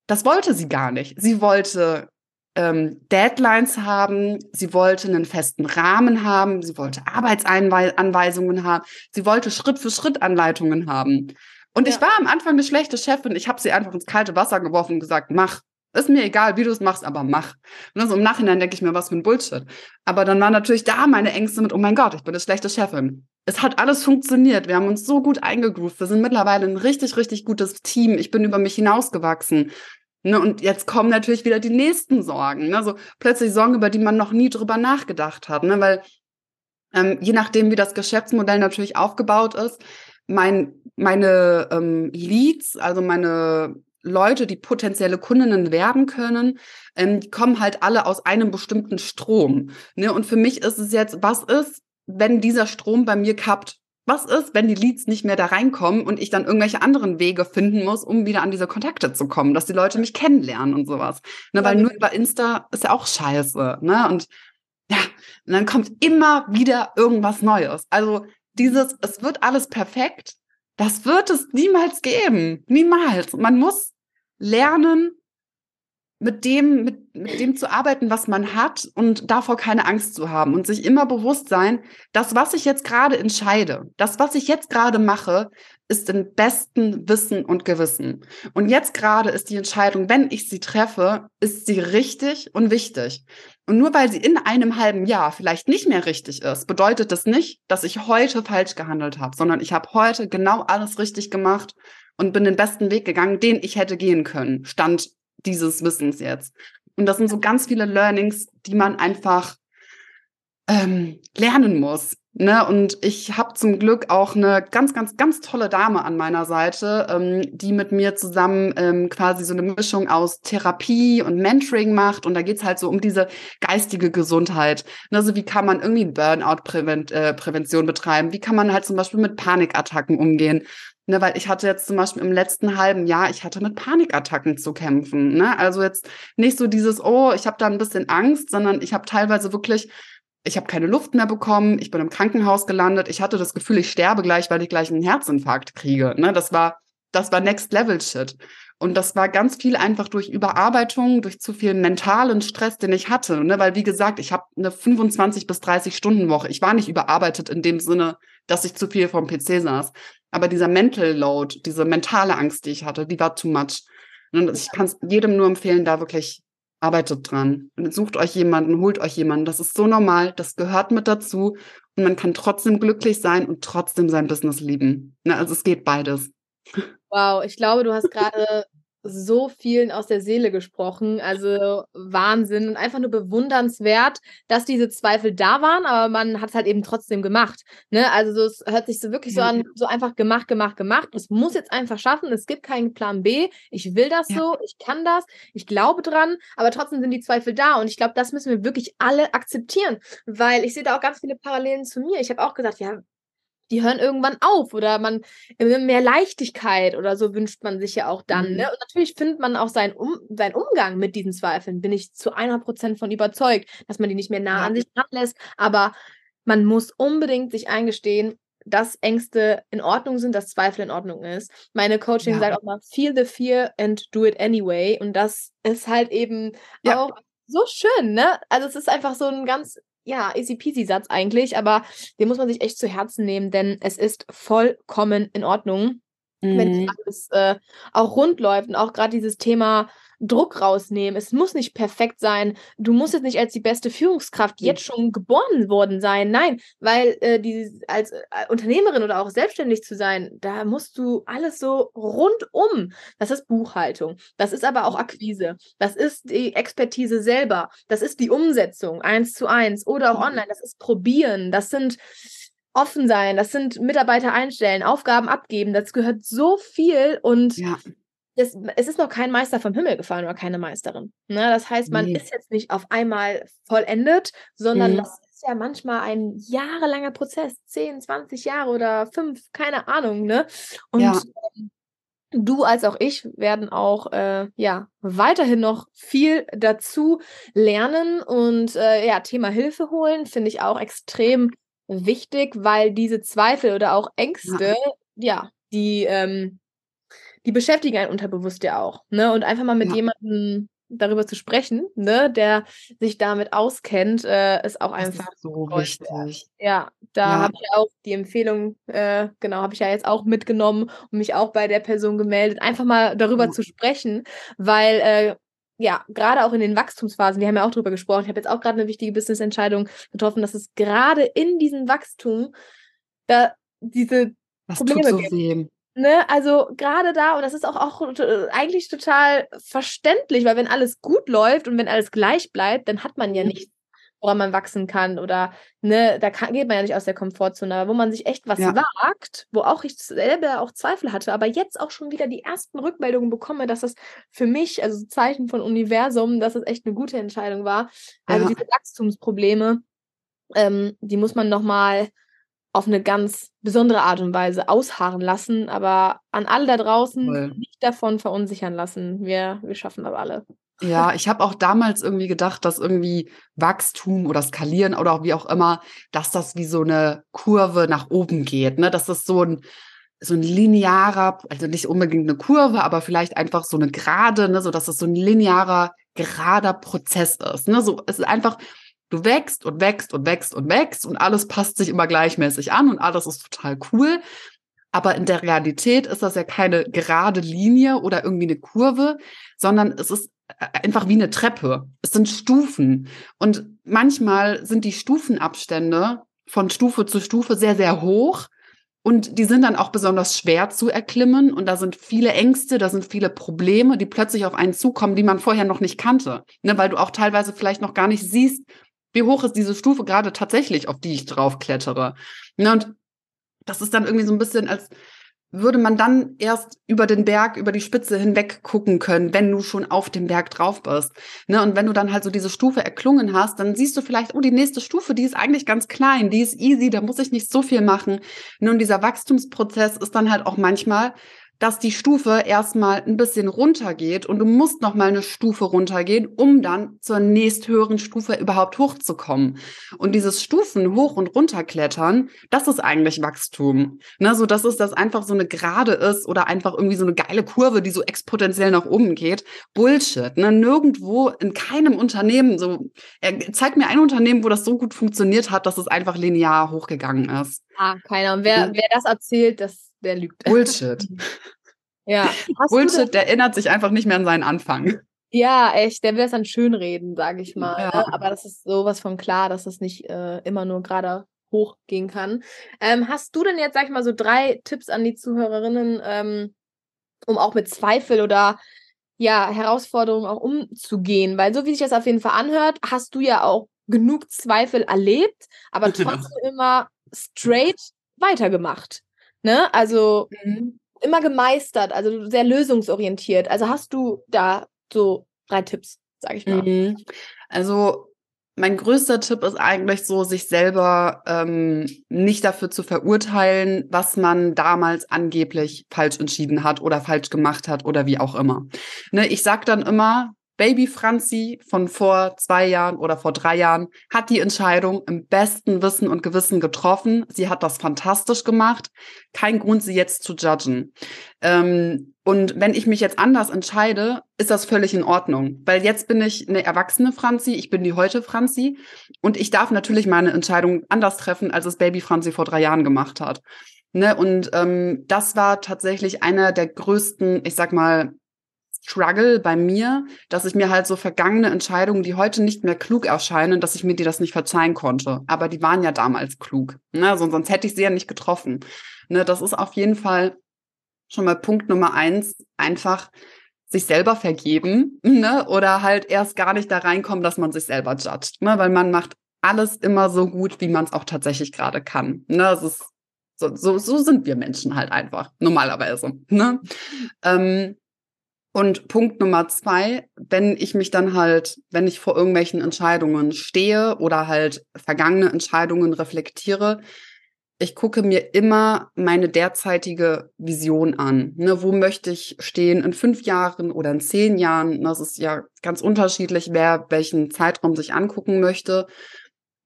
das wollte sie gar nicht. Sie wollte ähm, Deadlines haben, sie wollte einen festen Rahmen haben, sie wollte Arbeitsanweisungen haben, sie wollte Schritt für Schritt Anleitungen haben. Und ja. ich war am Anfang eine schlechte Chefin. Ich habe sie einfach ins kalte Wasser geworfen und gesagt, mach. Ist mir egal, wie du es machst, aber mach. Und also im Nachhinein denke ich mir, was für ein Bullshit. Aber dann waren natürlich da meine Ängste mit, oh mein Gott, ich bin eine schlechte Chefin. Es hat alles funktioniert. Wir haben uns so gut eingegroovt. Wir sind mittlerweile ein richtig, richtig gutes Team. Ich bin über mich hinausgewachsen. Ne, und jetzt kommen natürlich wieder die nächsten Sorgen. Ne? So plötzlich Sorgen, über die man noch nie drüber nachgedacht hat. Ne? Weil ähm, je nachdem, wie das Geschäftsmodell natürlich aufgebaut ist, mein, meine ähm, Leads, also meine Leute, die potenzielle Kundinnen werben können, ähm, die kommen halt alle aus einem bestimmten Strom. Ne? Und für mich ist es jetzt, was ist, wenn dieser Strom bei mir kappt? Was ist, wenn die Leads nicht mehr da reinkommen und ich dann irgendwelche anderen Wege finden muss, um wieder an diese Kontakte zu kommen, dass die Leute mich kennenlernen und sowas? Ne, weil nur über Insta ist ja auch scheiße. Ne? Und ja, und dann kommt immer wieder irgendwas Neues. Also dieses, es wird alles perfekt, das wird es niemals geben. Niemals. Man muss lernen, mit dem, mit, mit dem zu arbeiten, was man hat und davor keine Angst zu haben und sich immer bewusst sein, das, was ich jetzt gerade entscheide, das, was ich jetzt gerade mache, ist im besten Wissen und Gewissen. Und jetzt gerade ist die Entscheidung, wenn ich sie treffe, ist sie richtig und wichtig. Und nur weil sie in einem halben Jahr vielleicht nicht mehr richtig ist, bedeutet das nicht, dass ich heute falsch gehandelt habe, sondern ich habe heute genau alles richtig gemacht und bin den besten Weg gegangen, den ich hätte gehen können. Stand dieses Wissens jetzt. Und das sind so ganz viele Learnings, die man einfach ähm, lernen muss. Ne, und ich habe zum Glück auch eine ganz, ganz, ganz tolle Dame an meiner Seite, ähm, die mit mir zusammen ähm, quasi so eine Mischung aus Therapie und Mentoring macht. Und da geht's halt so um diese geistige Gesundheit. Ne, also wie kann man irgendwie Burnout-Prävention äh, betreiben? Wie kann man halt zum Beispiel mit Panikattacken umgehen? Ne, weil ich hatte jetzt zum Beispiel im letzten halben Jahr, ich hatte mit Panikattacken zu kämpfen. Ne? Also jetzt nicht so dieses, oh, ich habe da ein bisschen Angst, sondern ich habe teilweise wirklich ich habe keine Luft mehr bekommen, ich bin im Krankenhaus gelandet, ich hatte das Gefühl, ich sterbe gleich, weil ich gleich einen Herzinfarkt kriege. Ne? Das war, das war Next Level Shit. Und das war ganz viel einfach durch Überarbeitung, durch zu viel mentalen Stress, den ich hatte. Ne? Weil, wie gesagt, ich habe eine 25 bis 30 Stunden Woche. Ich war nicht überarbeitet in dem Sinne, dass ich zu viel vom PC saß. Aber dieser Mental Load, diese mentale Angst, die ich hatte, die war too much. Und ich kann es jedem nur empfehlen, da wirklich arbeitet dran. Sucht euch jemanden, holt euch jemanden. Das ist so normal, das gehört mit dazu. Und man kann trotzdem glücklich sein und trotzdem sein Business lieben. Ne, also es geht beides. Wow, ich glaube, du hast gerade so vielen aus der Seele gesprochen. Also Wahnsinn und einfach nur bewundernswert, dass diese Zweifel da waren, aber man hat es halt eben trotzdem gemacht. Ne? Also so, es hört sich so wirklich so an, so einfach gemacht, gemacht, gemacht. Es muss jetzt einfach schaffen. Es gibt keinen Plan B. Ich will das ja. so, ich kann das, ich glaube dran, aber trotzdem sind die Zweifel da. Und ich glaube, das müssen wir wirklich alle akzeptieren, weil ich sehe da auch ganz viele Parallelen zu mir. Ich habe auch gesagt, ja, die hören irgendwann auf oder man äh, mehr Leichtigkeit oder so wünscht man sich ja auch dann. Mhm. Ne? Und natürlich findet man auch seinen, um, seinen Umgang mit diesen Zweifeln, bin ich zu 100% von überzeugt, dass man die nicht mehr nah ja. an sich ranlässt, aber man muss unbedingt sich eingestehen, dass Ängste in Ordnung sind, dass Zweifel in Ordnung ist. Meine Coaching ja. sagt auch mal, feel the fear and do it anyway. Und das ist halt eben ja. auch so schön, ne? Also es ist einfach so ein ganz ja, easy peasy Satz eigentlich, aber den muss man sich echt zu Herzen nehmen, denn es ist vollkommen in Ordnung, mhm. wenn alles äh, auch rund läuft und auch gerade dieses Thema Druck rausnehmen. Es muss nicht perfekt sein. Du musst jetzt nicht als die beste Führungskraft Mhm. jetzt schon geboren worden sein. Nein, weil äh, die als äh, Unternehmerin oder auch selbstständig zu sein, da musst du alles so rundum. Das ist Buchhaltung. Das ist aber auch Akquise. Das ist die Expertise selber. Das ist die Umsetzung eins zu eins oder auch Mhm. online. Das ist Probieren. Das sind offen sein. Das sind Mitarbeiter einstellen, Aufgaben abgeben. Das gehört so viel und Ja. Es, es ist noch kein Meister vom Himmel gefallen oder keine Meisterin. Ne? Das heißt, man Nee. ist jetzt nicht auf einmal vollendet, sondern Mhm. das ist ja manchmal ein jahrelanger Prozess, 10, 20 Jahre oder 5, keine Ahnung. Ne? Und Ja. ähm, du als auch ich werden auch äh, ja weiterhin noch viel dazu lernen und äh, ja, Thema Hilfe holen finde ich auch extrem wichtig, weil diese Zweifel oder auch Ängste, ja, die ähm, die beschäftigen einen unterbewusst ja auch, ne? Und einfach mal mit Ja. jemandem darüber zu sprechen, ne, der sich damit auskennt, äh, ist auch Das einfach ist so wert. wichtig. Ja, da Ja. habe ich auch die Empfehlung, äh, genau, habe ich ja jetzt auch mitgenommen und mich auch bei der Person gemeldet, einfach mal darüber Ja. zu sprechen, weil äh, ja, gerade auch in den Wachstumsphasen, wir haben ja auch drüber gesprochen, ich habe jetzt auch gerade eine wichtige Business-Entscheidung getroffen, dass es gerade in diesem Wachstum da diese Das Probleme tut so gibt. weh. Ne, also gerade da, und das ist auch, auch äh, eigentlich total verständlich, weil wenn alles gut läuft und wenn alles gleich bleibt, dann hat man ja nichts, woran man wachsen kann. Oder ne, da kann, geht man ja nicht aus der Komfortzone, aber wo man sich echt was Ja. wagt, wo auch ich selber auch Zweifel hatte, aber jetzt auch schon wieder die ersten Rückmeldungen bekomme, dass das für mich, also Zeichen von Universum, dass es echt eine gute Entscheidung war. Also Ja. diese Wachstumsprobleme, ähm, die muss man nochmal auf eine ganz besondere Art und Weise ausharren lassen. Aber an alle da draußen Voll. nicht davon verunsichern lassen. Wir, wir schaffen das alle. Ja, ich habe auch damals irgendwie gedacht, dass irgendwie Wachstum oder Skalieren oder auch wie auch immer, dass das wie so eine Kurve nach oben geht, ne? Dass das so ein so ein linearer, also nicht unbedingt eine Kurve, aber vielleicht einfach so eine Gerade, ne, so dass es so ein linearer, gerader Prozess ist, ne? So es ist einfach du wächst und wächst und wächst und wächst und alles passt sich immer gleichmäßig an und alles ist total cool. Aber in der Realität ist das ja keine gerade Linie oder irgendwie eine Kurve, sondern es ist äh, einfach wie eine Treppe. Es sind Stufen. Und manchmal sind die Stufenabstände von Stufe zu Stufe sehr, sehr hoch. Und die sind dann auch besonders schwer zu erklimmen. Und da sind viele Ängste, da sind viele Probleme, die plötzlich auf einen zukommen, die man vorher noch nicht kannte. Ne, weil du auch teilweise vielleicht noch gar nicht siehst, wie hoch ist diese Stufe gerade tatsächlich, auf die ich draufklettere. Ne, und das ist dann irgendwie so ein bisschen, als würde man dann erst über den Berg, über die Spitze hinweg gucken können, wenn du schon auf dem Berg drauf bist. Ne? Und wenn du dann halt so diese Stufe erklungen hast, dann siehst du vielleicht, oh, die nächste Stufe, die ist eigentlich ganz klein, die ist easy, da muss ich nicht so viel machen. Nun, dieser Wachstumsprozess ist dann halt auch manchmal, dass die Stufe erstmal ein bisschen runtergeht und du musst noch mal eine Stufe runtergehen, um dann zur nächsthöheren Stufe überhaupt hochzukommen. Und dieses Stufen hoch und runter klettern, das ist eigentlich Wachstum. Ne, so dass es das einfach so eine Gerade ist oder einfach irgendwie so eine geile Kurve, die so exponentiell nach oben geht. Bullshit. Ne? Nirgendwo in keinem Unternehmen so. Er, zeig mir ein Unternehmen, wo das so gut funktioniert hat, dass es einfach linear hochgegangen ist. Ah, keiner. Und wer, Mhm. wer das erzählt, das, der lügt. Bullshit. Ja. Hast Bullshit, der erinnert sich einfach nicht mehr an seinen Anfang. Ja, echt, der will das dann schönreden, sage ich mal. Ja. Ne? Aber das ist sowas von klar, dass das nicht äh, immer nur gerade hochgehen kann. Ähm, hast du denn jetzt, sag ich mal, so drei Tipps an die Zuhörerinnen, ähm, um auch mit Zweifel oder ja, Herausforderungen auch umzugehen? Weil so wie sich das auf jeden Fall anhört, hast du ja auch genug Zweifel erlebt, aber Ja. trotzdem immer straight weitergemacht. Ne? Also immer gemeistert, also sehr lösungsorientiert. Also hast du da so drei Tipps, sag ich mal. Mhm. Also mein größter Tipp ist eigentlich so, sich selber ähm, nicht dafür zu verurteilen, was man damals angeblich falsch entschieden hat oder falsch gemacht hat oder wie auch immer. Ne, ich sag dann immer, Baby Franzi von vor zwei Jahren oder vor drei Jahren hat die Entscheidung im besten Wissen und Gewissen getroffen. Sie hat das fantastisch gemacht. Kein Grund, sie jetzt zu judgen. Ähm, und wenn ich mich jetzt anders entscheide, ist das völlig in Ordnung. Weil jetzt bin ich eine erwachsene Franzi, ich bin die heute Franzi und ich darf natürlich meine Entscheidung anders treffen, als es Baby Franzi vor drei Jahren gemacht hat. Ne? Und ähm, das war tatsächlich einer der größten, ich sag mal, Struggle bei mir, dass ich mir halt so vergangene Entscheidungen, die heute nicht mehr klug erscheinen, dass ich mir die das nicht verzeihen konnte. Aber die waren ja damals klug. Ne? Also, sonst hätte ich sie ja nicht getroffen. Ne? Das ist auf jeden Fall schon mal Punkt Nummer eins. Einfach sich selber vergeben ne? oder halt erst gar nicht da reinkommen, dass man sich selber judgt. Ne? Weil man macht alles immer so gut, wie man es auch tatsächlich gerade kann. Ne? Das ist so, so, so sind wir Menschen halt einfach, normalerweise. Ne? Ähm, und Punkt Nummer zwei, wenn ich mich dann halt, wenn ich vor irgendwelchen Entscheidungen stehe oder halt vergangene Entscheidungen reflektiere, ich gucke mir immer meine derzeitige Vision an. Ne, wo möchte ich stehen in fünf Jahren oder in zehn Jahren? Das ist ja ganz unterschiedlich, wer welchen Zeitraum sich angucken möchte.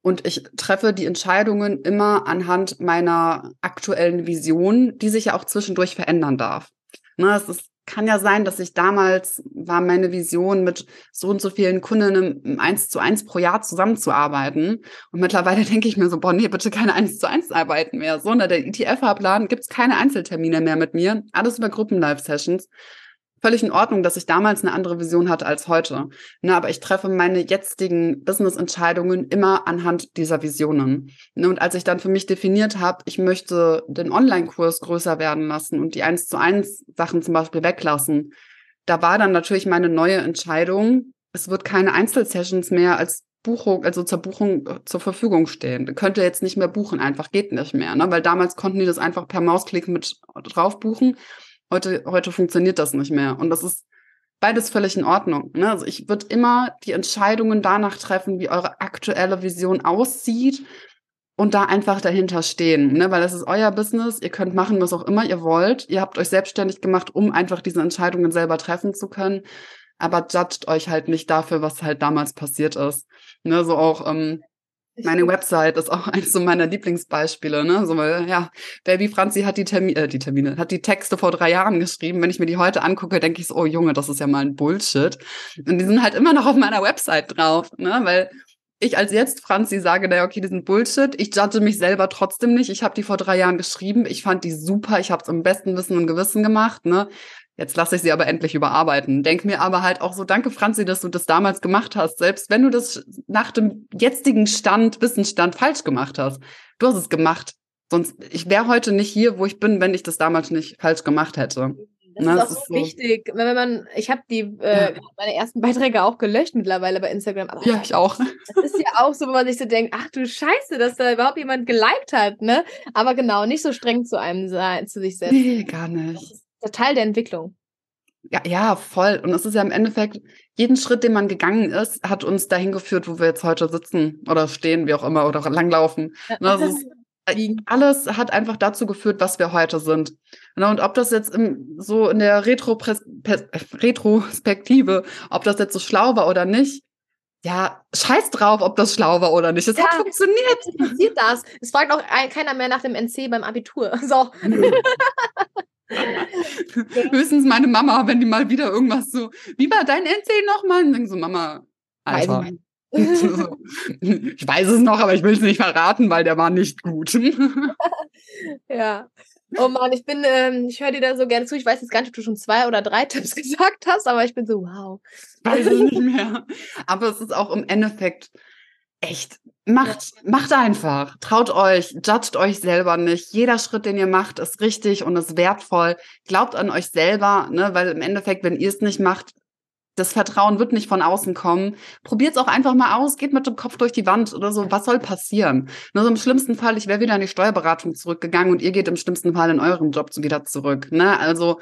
Und ich treffe die Entscheidungen immer anhand meiner aktuellen Vision, die sich ja auch zwischendurch verändern darf. Ne, es ist kann ja sein, dass ich damals war meine Vision, mit so und so vielen Kundinnen eins zu eins pro Jahr zusammenzuarbeiten. Und mittlerweile denke ich mir so, boah, nee, bitte keine eins zu eins arbeiten mehr. So, unter der ETF-Fahrplan gibt's keine Einzeltermine mehr mit mir. Alles über Gruppen-Live-Sessions völlig in Ordnung, dass ich damals eine andere Vision hatte als heute. Ne, aber ich treffe meine jetzigen Business-Entscheidungen immer anhand dieser Visionen. Ne, und als ich dann für mich definiert habe, ich möchte den Online-Kurs größer werden lassen und die eins zu eins Sachen zum Beispiel weglassen, da war dann natürlich meine neue Entscheidung, es wird keine Einzelsessions mehr als Buchung, also zur Buchung äh, zur Verfügung stehen. Könnt ihr jetzt nicht mehr buchen, einfach geht nicht mehr, ne? Weil damals konnten die das einfach per Mausklick mit drauf buchen. Heute, heute funktioniert das nicht mehr. Und das ist beides völlig in Ordnung. Ne? Also ich würde immer die Entscheidungen danach treffen, wie eure aktuelle Vision aussieht und da einfach dahinter stehen, ne? weil es ist euer Business. Ihr könnt machen, was auch immer ihr wollt. Ihr habt euch selbstständig gemacht, um einfach diese Entscheidungen selber treffen zu können. Aber judgt euch halt nicht dafür, was halt damals passiert ist. Ne? So auch ähm, meine Website ist auch eines so meiner Lieblingsbeispiele, ne? So, weil, ja, Baby Franzi hat die Termine, äh, die Termine, hat die Texte vor drei Jahren geschrieben. Wenn ich mir die heute angucke, denke ich so, oh Junge, das ist ja mal ein Bullshit. Und die sind halt immer noch auf meiner Website drauf, ne? Weil ich als jetzt Franzi sage, naja, okay, die sind Bullshit. Ich judge mich selber trotzdem nicht. Ich habe die vor drei Jahren geschrieben. Ich fand die super. Ich habe es im besten Wissen und Gewissen gemacht. Ne? Jetzt lasse ich sie aber endlich überarbeiten. Denk mir aber halt auch so, danke Franzi, dass du das damals gemacht hast. Selbst wenn du das nach dem jetzigen Stand, Wissensstand falsch gemacht hast. Du hast es gemacht. Sonst, ich wäre heute nicht hier, wo ich bin, wenn ich das damals nicht falsch gemacht hätte. Das Na, ist auch so wichtig. Wenn man, ich habe die äh, ja. meine ersten Beiträge auch gelöscht mittlerweile bei Instagram. Aber ja, ich auch. Das ist ja auch so, wenn man sich so denkt, ach du Scheiße, dass da überhaupt jemand geliked hat, ne? Aber genau, nicht so streng zu einem sein, zu sich selbst. Nee, gar nicht der Teil der Entwicklung. Ja, ja, voll. Und es ist ja im Endeffekt, jeden Schritt, den man gegangen ist, hat uns dahin geführt, wo wir jetzt heute sitzen oder stehen, wie auch immer, oder langlaufen. Ja. Ist, äh, alles hat einfach dazu geführt, was wir heute sind. Ne, und ob das jetzt im, so in der Retro Retrospektive, ob das jetzt so schlau war oder nicht, ja, scheiß drauf, ob das schlau war oder nicht. Es ja, hat funktioniert. Passiert das? Es fragt auch keiner mehr nach dem NC beim Abitur. So. Höchstens meine Mama, wenn die mal wieder irgendwas so, wie war dein NC nochmal? Und dann so, Mama, Alter. ich weiß es noch, aber ich will es nicht verraten, weil der war nicht gut. ja. Oh Mann, ich bin, ähm, ich höre dir da so gerne zu. Ich weiß jetzt gar nicht, ob du schon zwei oder drei Tipps gesagt hast, aber ich bin so, wow. Ich weiß es nicht mehr. Aber es ist auch im Endeffekt echt Macht, macht einfach. Traut euch, judgt euch selber nicht. Jeder Schritt, den ihr macht, ist richtig und ist wertvoll. Glaubt an euch selber, ne, weil im Endeffekt, wenn ihr es nicht macht, das Vertrauen wird nicht von außen kommen. Probiert es auch einfach mal aus, geht mit dem Kopf durch die Wand oder so. Was soll passieren? Nur so im schlimmsten Fall, ich wäre wieder in die Steuerberatung zurückgegangen und ihr geht im schlimmsten Fall in euren Job wieder zurück. Ne? Also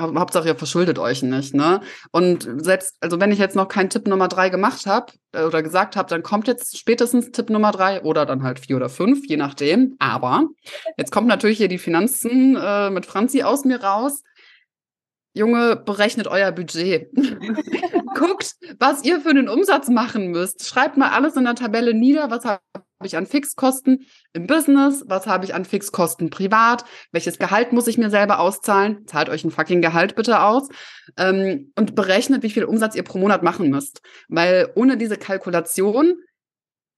Hauptsache, ihr verschuldet euch nicht, ne? Und selbst, also wenn ich jetzt noch keinen Tipp Nummer drei gemacht habe äh, oder gesagt habe, dann kommt jetzt spätestens Tipp Nummer drei oder dann halt vier oder fünf, je nachdem. Aber jetzt kommt natürlich hier die Finanzen äh, mit Franzi aus mir raus. Junge, berechnet euer Budget. Guckt, was ihr für einen Umsatz machen müsst. Schreibt mal alles in der Tabelle nieder. Was habe ich an Fixkosten im Business? Was habe ich an Fixkosten privat? Welches Gehalt muss ich mir selber auszahlen? Zahlt euch ein fucking Gehalt bitte aus. Ähm, und berechnet, wie viel Umsatz ihr pro Monat machen müsst. Weil ohne diese Kalkulation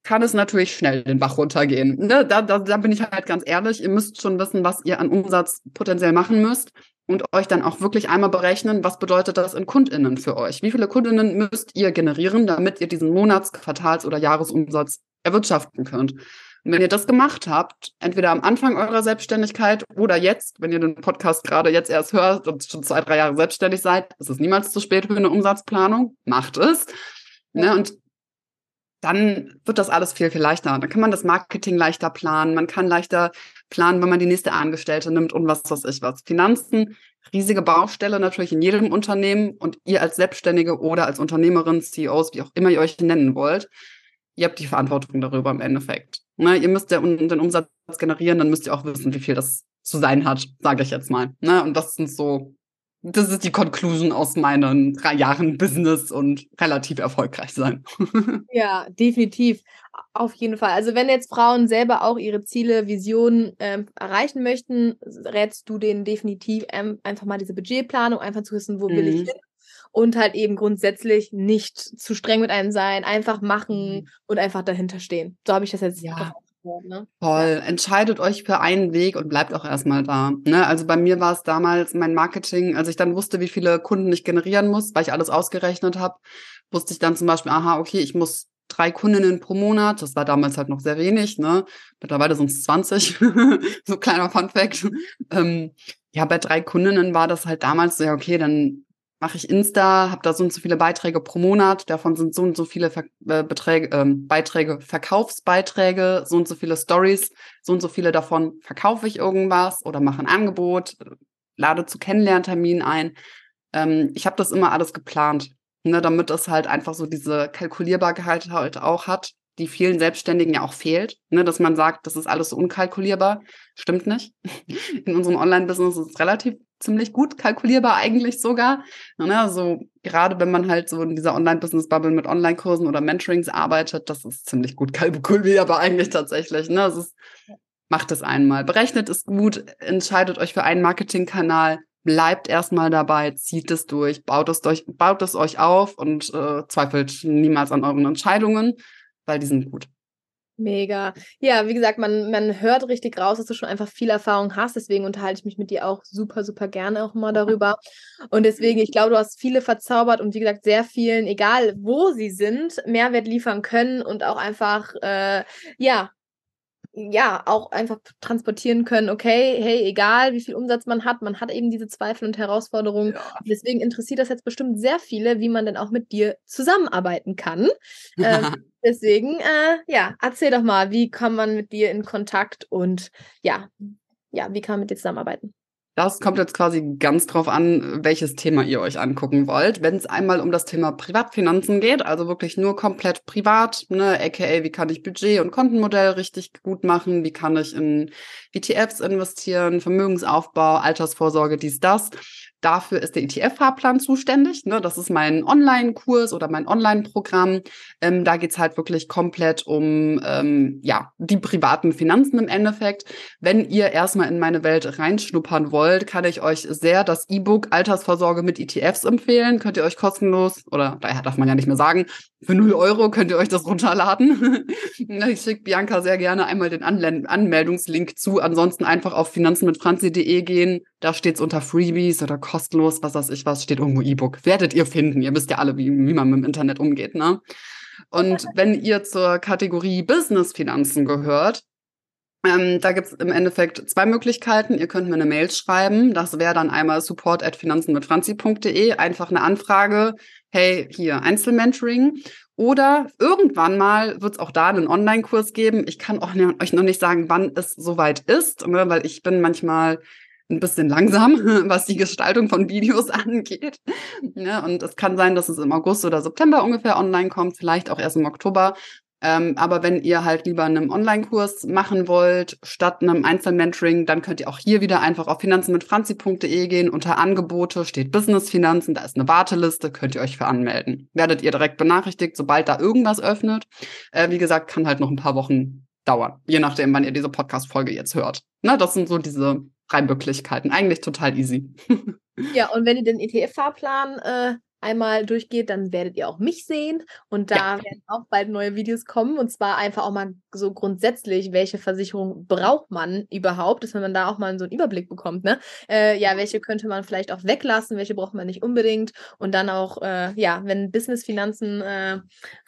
kann es natürlich schnell den Bach runtergehen. Ne? Da, da, da bin ich halt ganz ehrlich. Ihr müsst schon wissen, was ihr an Umsatz potenziell machen müsst und euch dann auch wirklich einmal berechnen, was bedeutet das in KundInnen für euch? Wie viele KundInnen müsst ihr generieren, damit ihr diesen Monats-, Quartals- oder Jahresumsatz erwirtschaften könnt? Und wenn ihr das gemacht habt, entweder am Anfang eurer Selbstständigkeit oder jetzt, wenn ihr den Podcast gerade jetzt erst hört und schon zwei, drei Jahre selbstständig seid, ist es niemals zu spät für eine Umsatzplanung. Macht es. Ne? Und dann wird das alles viel, viel leichter. Dann kann man das Marketing leichter planen. Man kann leichter planen, wenn man die nächste Angestellte nimmt und was weiß ich was. Finanzen, riesige Baustelle natürlich in jedem Unternehmen und ihr als Selbstständige oder als Unternehmerin, CEOs, wie auch immer ihr euch nennen wollt, ihr habt die Verantwortung darüber im Endeffekt. Ne, ihr müsst ja den Umsatz generieren, dann müsst ihr auch wissen, wie viel das zu sein hat, sage ich jetzt mal. Ne? Und das sind so das ist die Conclusion aus meinen drei Jahren Business und relativ erfolgreich sein. ja, definitiv. Auf jeden Fall. Also wenn jetzt Frauen selber auch ihre Ziele, Visionen ähm, erreichen möchten, rätst du denen definitiv ähm, einfach mal diese Budgetplanung, einfach zu wissen, wo mhm. will ich mhm. hin. Und halt eben grundsätzlich nicht zu streng mit einem sein, einfach machen mhm. und einfach dahinter stehen. So habe ich das jetzt ja. Ne? Toll. Entscheidet euch für einen Weg und bleibt auch erstmal da. Ne? Also bei mir war es damals mein Marketing, als ich dann wusste, wie viele Kunden ich generieren muss, weil ich alles ausgerechnet habe, wusste ich dann zum Beispiel, aha, okay, ich muss drei Kundinnen pro Monat. Das war damals halt noch sehr wenig, ne? Mittlerweile sind es 20. so kleiner Fun Fact. Ähm, ja, bei drei Kundinnen war das halt damals so, ja, okay, dann mache ich Insta, habe da so und so viele Beiträge pro Monat, davon sind so und so viele Ver äh, Beträge, ähm, Beiträge Verkaufsbeiträge, so und so viele Stories, so und so viele davon verkaufe ich irgendwas oder mache ein Angebot, lade zu Kennenlernterminen ein. Ähm, ich habe das immer alles geplant, ne, damit es halt einfach so diese Kalkulierbarkeit halt auch hat, die vielen Selbstständigen ja auch fehlt, ne, dass man sagt, das ist alles so unkalkulierbar. Stimmt nicht. In unserem Online-Business ist es relativ ziemlich gut kalkulierbar eigentlich sogar. Ne, also gerade wenn man halt so in dieser Online-Business-Bubble mit Online-Kursen oder Mentorings arbeitet, das ist ziemlich gut kalkulierbar eigentlich tatsächlich. Ne? Es ist, macht es einmal. Berechnet es gut, entscheidet euch für einen Marketingkanal, bleibt erstmal dabei, zieht es durch, baut es, durch, baut es euch auf und äh, zweifelt niemals an euren Entscheidungen, weil die sind gut. Mega. Ja, wie gesagt, man, man hört richtig raus, dass du schon einfach viel Erfahrung hast. Deswegen unterhalte ich mich mit dir auch super, super gerne auch mal darüber. Und deswegen, ich glaube, du hast viele verzaubert und wie gesagt, sehr vielen, egal wo sie sind, Mehrwert liefern können und auch einfach, äh, ja, ja, auch einfach transportieren können, okay, hey, egal wie viel Umsatz man hat, man hat eben diese Zweifel und Herausforderungen. Ja. Deswegen interessiert das jetzt bestimmt sehr viele, wie man denn auch mit dir zusammenarbeiten kann. ähm, deswegen, äh, ja, erzähl doch mal, wie kommt man mit dir in Kontakt und ja, ja, wie kann man mit dir zusammenarbeiten? Das kommt jetzt quasi ganz drauf an, welches Thema ihr euch angucken wollt. Wenn es einmal um das Thema Privatfinanzen geht, also wirklich nur komplett privat, ne, aka wie kann ich Budget und Kontenmodell richtig gut machen, wie kann ich in ETFs investieren, Vermögensaufbau, Altersvorsorge, dies, das Dafür ist der ETF-Fahrplan zuständig. Ne? Das ist mein Online-Kurs oder mein Online-Programm. Ähm, da geht's halt wirklich komplett um ähm, ja, die privaten Finanzen im Endeffekt. Wenn ihr erstmal in meine Welt reinschnuppern wollt, kann ich euch sehr das E-Book Altersvorsorge mit ETFs empfehlen. Könnt ihr euch kostenlos, oder daher darf man ja nicht mehr sagen, für 0 Euro könnt ihr euch das runterladen. ich schicke Bianca sehr gerne einmal den Anmeldungslink zu. Ansonsten einfach auf finanzenmitfranzi.de gehen. Da steht's unter Freebies oder kostenlos, was weiß ich was, steht irgendwo E-Book. Werdet ihr finden. Ihr wisst ja alle, wie, wie man mit dem Internet umgeht, ne? Und wenn ihr zur Kategorie Business-Finanzen gehört, ähm, da gibt's im Endeffekt zwei Möglichkeiten. Ihr könnt mir eine Mail schreiben. Das wäre dann einmal support at finanzenmitfranzi.de. Einfach eine Anfrage. Hey, hier Einzelmentoring. Oder irgendwann mal wird es auch da einen Online-Kurs geben. Ich kann auch ne, euch noch nicht sagen, wann es soweit ist, ne, weil ich bin manchmal ein bisschen langsam, was die Gestaltung von Videos angeht. Ja, und es kann sein, dass es im August oder September ungefähr online kommt, vielleicht auch erst im Oktober. Ähm, aber wenn ihr halt lieber einen Online-Kurs machen wollt, statt einem Einzelmentoring, dann könnt ihr auch hier wieder einfach auf finanzenmitfranzi.de gehen. Unter Angebote steht Business Finanzen, da ist eine Warteliste, könnt ihr euch für anmelden. Werdet ihr direkt benachrichtigt, sobald da irgendwas öffnet. Äh, wie gesagt, kann halt noch ein paar Wochen dauern, je nachdem, wann ihr diese Podcast-Folge jetzt hört. Na, das sind so diese drei Möglichkeiten. Eigentlich total easy. ja, und wenn ihr den ETF-Fahrplan äh, einmal durchgeht, dann werdet ihr auch mich sehen. Und da ja. werden auch bald neue Videos kommen. Und zwar einfach auch mal so grundsätzlich, welche Versicherung braucht man überhaupt, dass man da auch mal so einen Überblick bekommt. Ne? Äh, ja, welche könnte man vielleicht auch weglassen, welche braucht man nicht unbedingt. Und dann auch, äh, ja, wenn Business-Finanzen äh,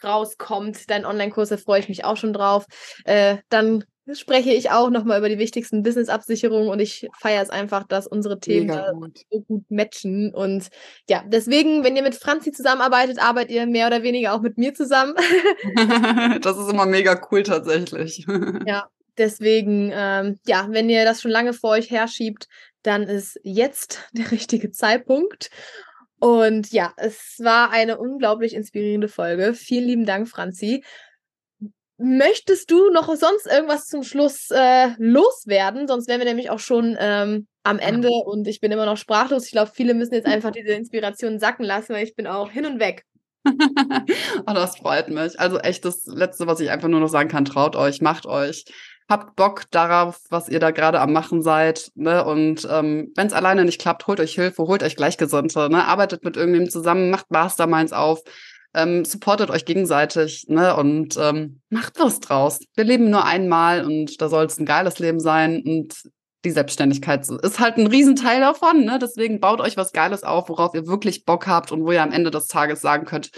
rauskommt, dein Online-Kurs, da freue ich mich auch schon drauf. Äh, dann spreche ich auch nochmal über die wichtigsten Business-Absicherungen und ich feiere es einfach, dass unsere Themen gut. so gut matchen. Und ja, deswegen, wenn ihr mit Franzi zusammenarbeitet, arbeitet ihr mehr oder weniger auch mit mir zusammen. das ist immer mega cool tatsächlich. ja, deswegen, ähm, ja, wenn ihr das schon lange vor euch herschiebt, dann ist jetzt der richtige Zeitpunkt. Und ja, es war eine unglaublich inspirierende Folge. Vielen lieben Dank, Franzi. Möchtest du noch sonst irgendwas zum Schluss äh, loswerden? Sonst wären wir nämlich auch schon ähm, am Ende und ich bin immer noch sprachlos. Ich glaube, viele müssen jetzt einfach diese Inspiration sacken lassen, weil ich bin auch hin und weg. oh, das freut mich. Also echt das Letzte, was ich einfach nur noch sagen kann, traut euch, macht euch. Habt Bock darauf, was ihr da gerade am Machen seid. Ne? Und ähm, wenn es alleine nicht klappt, holt euch Hilfe, holt euch Gleichgesinnte, ne? arbeitet mit irgendjemandem zusammen, macht Masterminds auf ähm, supportet euch gegenseitig ne? und ähm, macht was draus. Wir leben nur einmal und da soll es ein geiles Leben sein und die Selbstständigkeit ist halt ein Riesenteil davon. Ne? Deswegen baut euch was Geiles auf, worauf ihr wirklich Bock habt und wo ihr am Ende des Tages sagen könnt,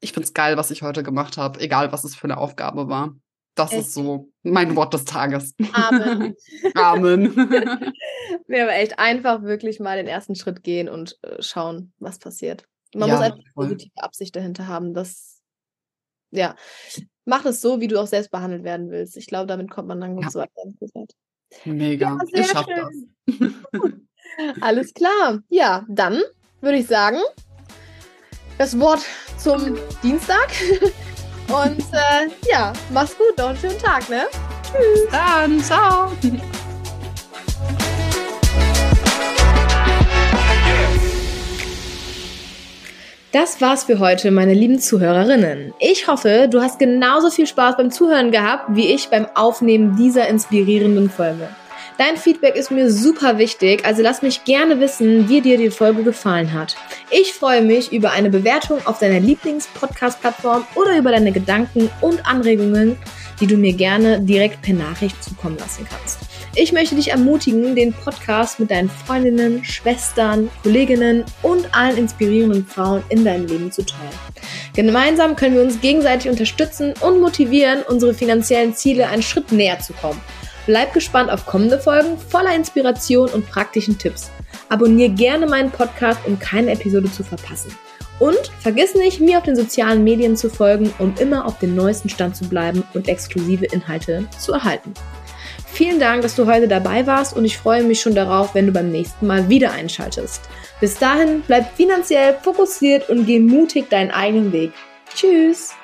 ich find's geil, was ich heute gemacht habe, egal was es für eine Aufgabe war. Das echt? ist so mein Wort des Tages. Amen. Amen. Wir aber echt einfach wirklich mal den ersten Schritt gehen und äh, schauen, was passiert. Man ja, muss eine positive Absicht dahinter haben. Das, ja, mach es so, wie du auch selbst behandelt werden willst. Ich glaube, damit kommt man dann gut ja. so weiter. Mega. Ja, ich schaff das. Alles klar. Ja, dann würde ich sagen, das Wort zum Dienstag. Und äh, ja, mach's gut, noch einen schönen Tag, ne? Tschüss. Dann, ciao. Das war's für heute, meine lieben Zuhörerinnen. Ich hoffe, du hast genauso viel Spaß beim Zuhören gehabt, wie ich beim Aufnehmen dieser inspirierenden Folge. Dein Feedback ist mir super wichtig, also lass mich gerne wissen, wie dir die Folge gefallen hat. Ich freue mich über eine Bewertung auf deiner Lieblings-Podcast-Plattform oder über deine Gedanken und Anregungen, die du mir gerne direkt per Nachricht zukommen lassen kannst. Ich möchte dich ermutigen, den Podcast mit deinen Freundinnen, Schwestern, Kolleginnen und allen inspirierenden Frauen in deinem Leben zu teilen. Gemeinsam können wir uns gegenseitig unterstützen und motivieren, unsere finanziellen Ziele einen Schritt näher zu kommen. Bleib gespannt auf kommende Folgen voller Inspiration und praktischen Tipps. Abonnier gerne meinen Podcast, um keine Episode zu verpassen. Und vergiss nicht, mir auf den sozialen Medien zu folgen, um immer auf dem neuesten Stand zu bleiben und exklusive Inhalte zu erhalten. Vielen Dank, dass du heute dabei warst und ich freue mich schon darauf, wenn du beim nächsten Mal wieder einschaltest. Bis dahin, bleib finanziell fokussiert und geh mutig deinen eigenen Weg. Tschüss!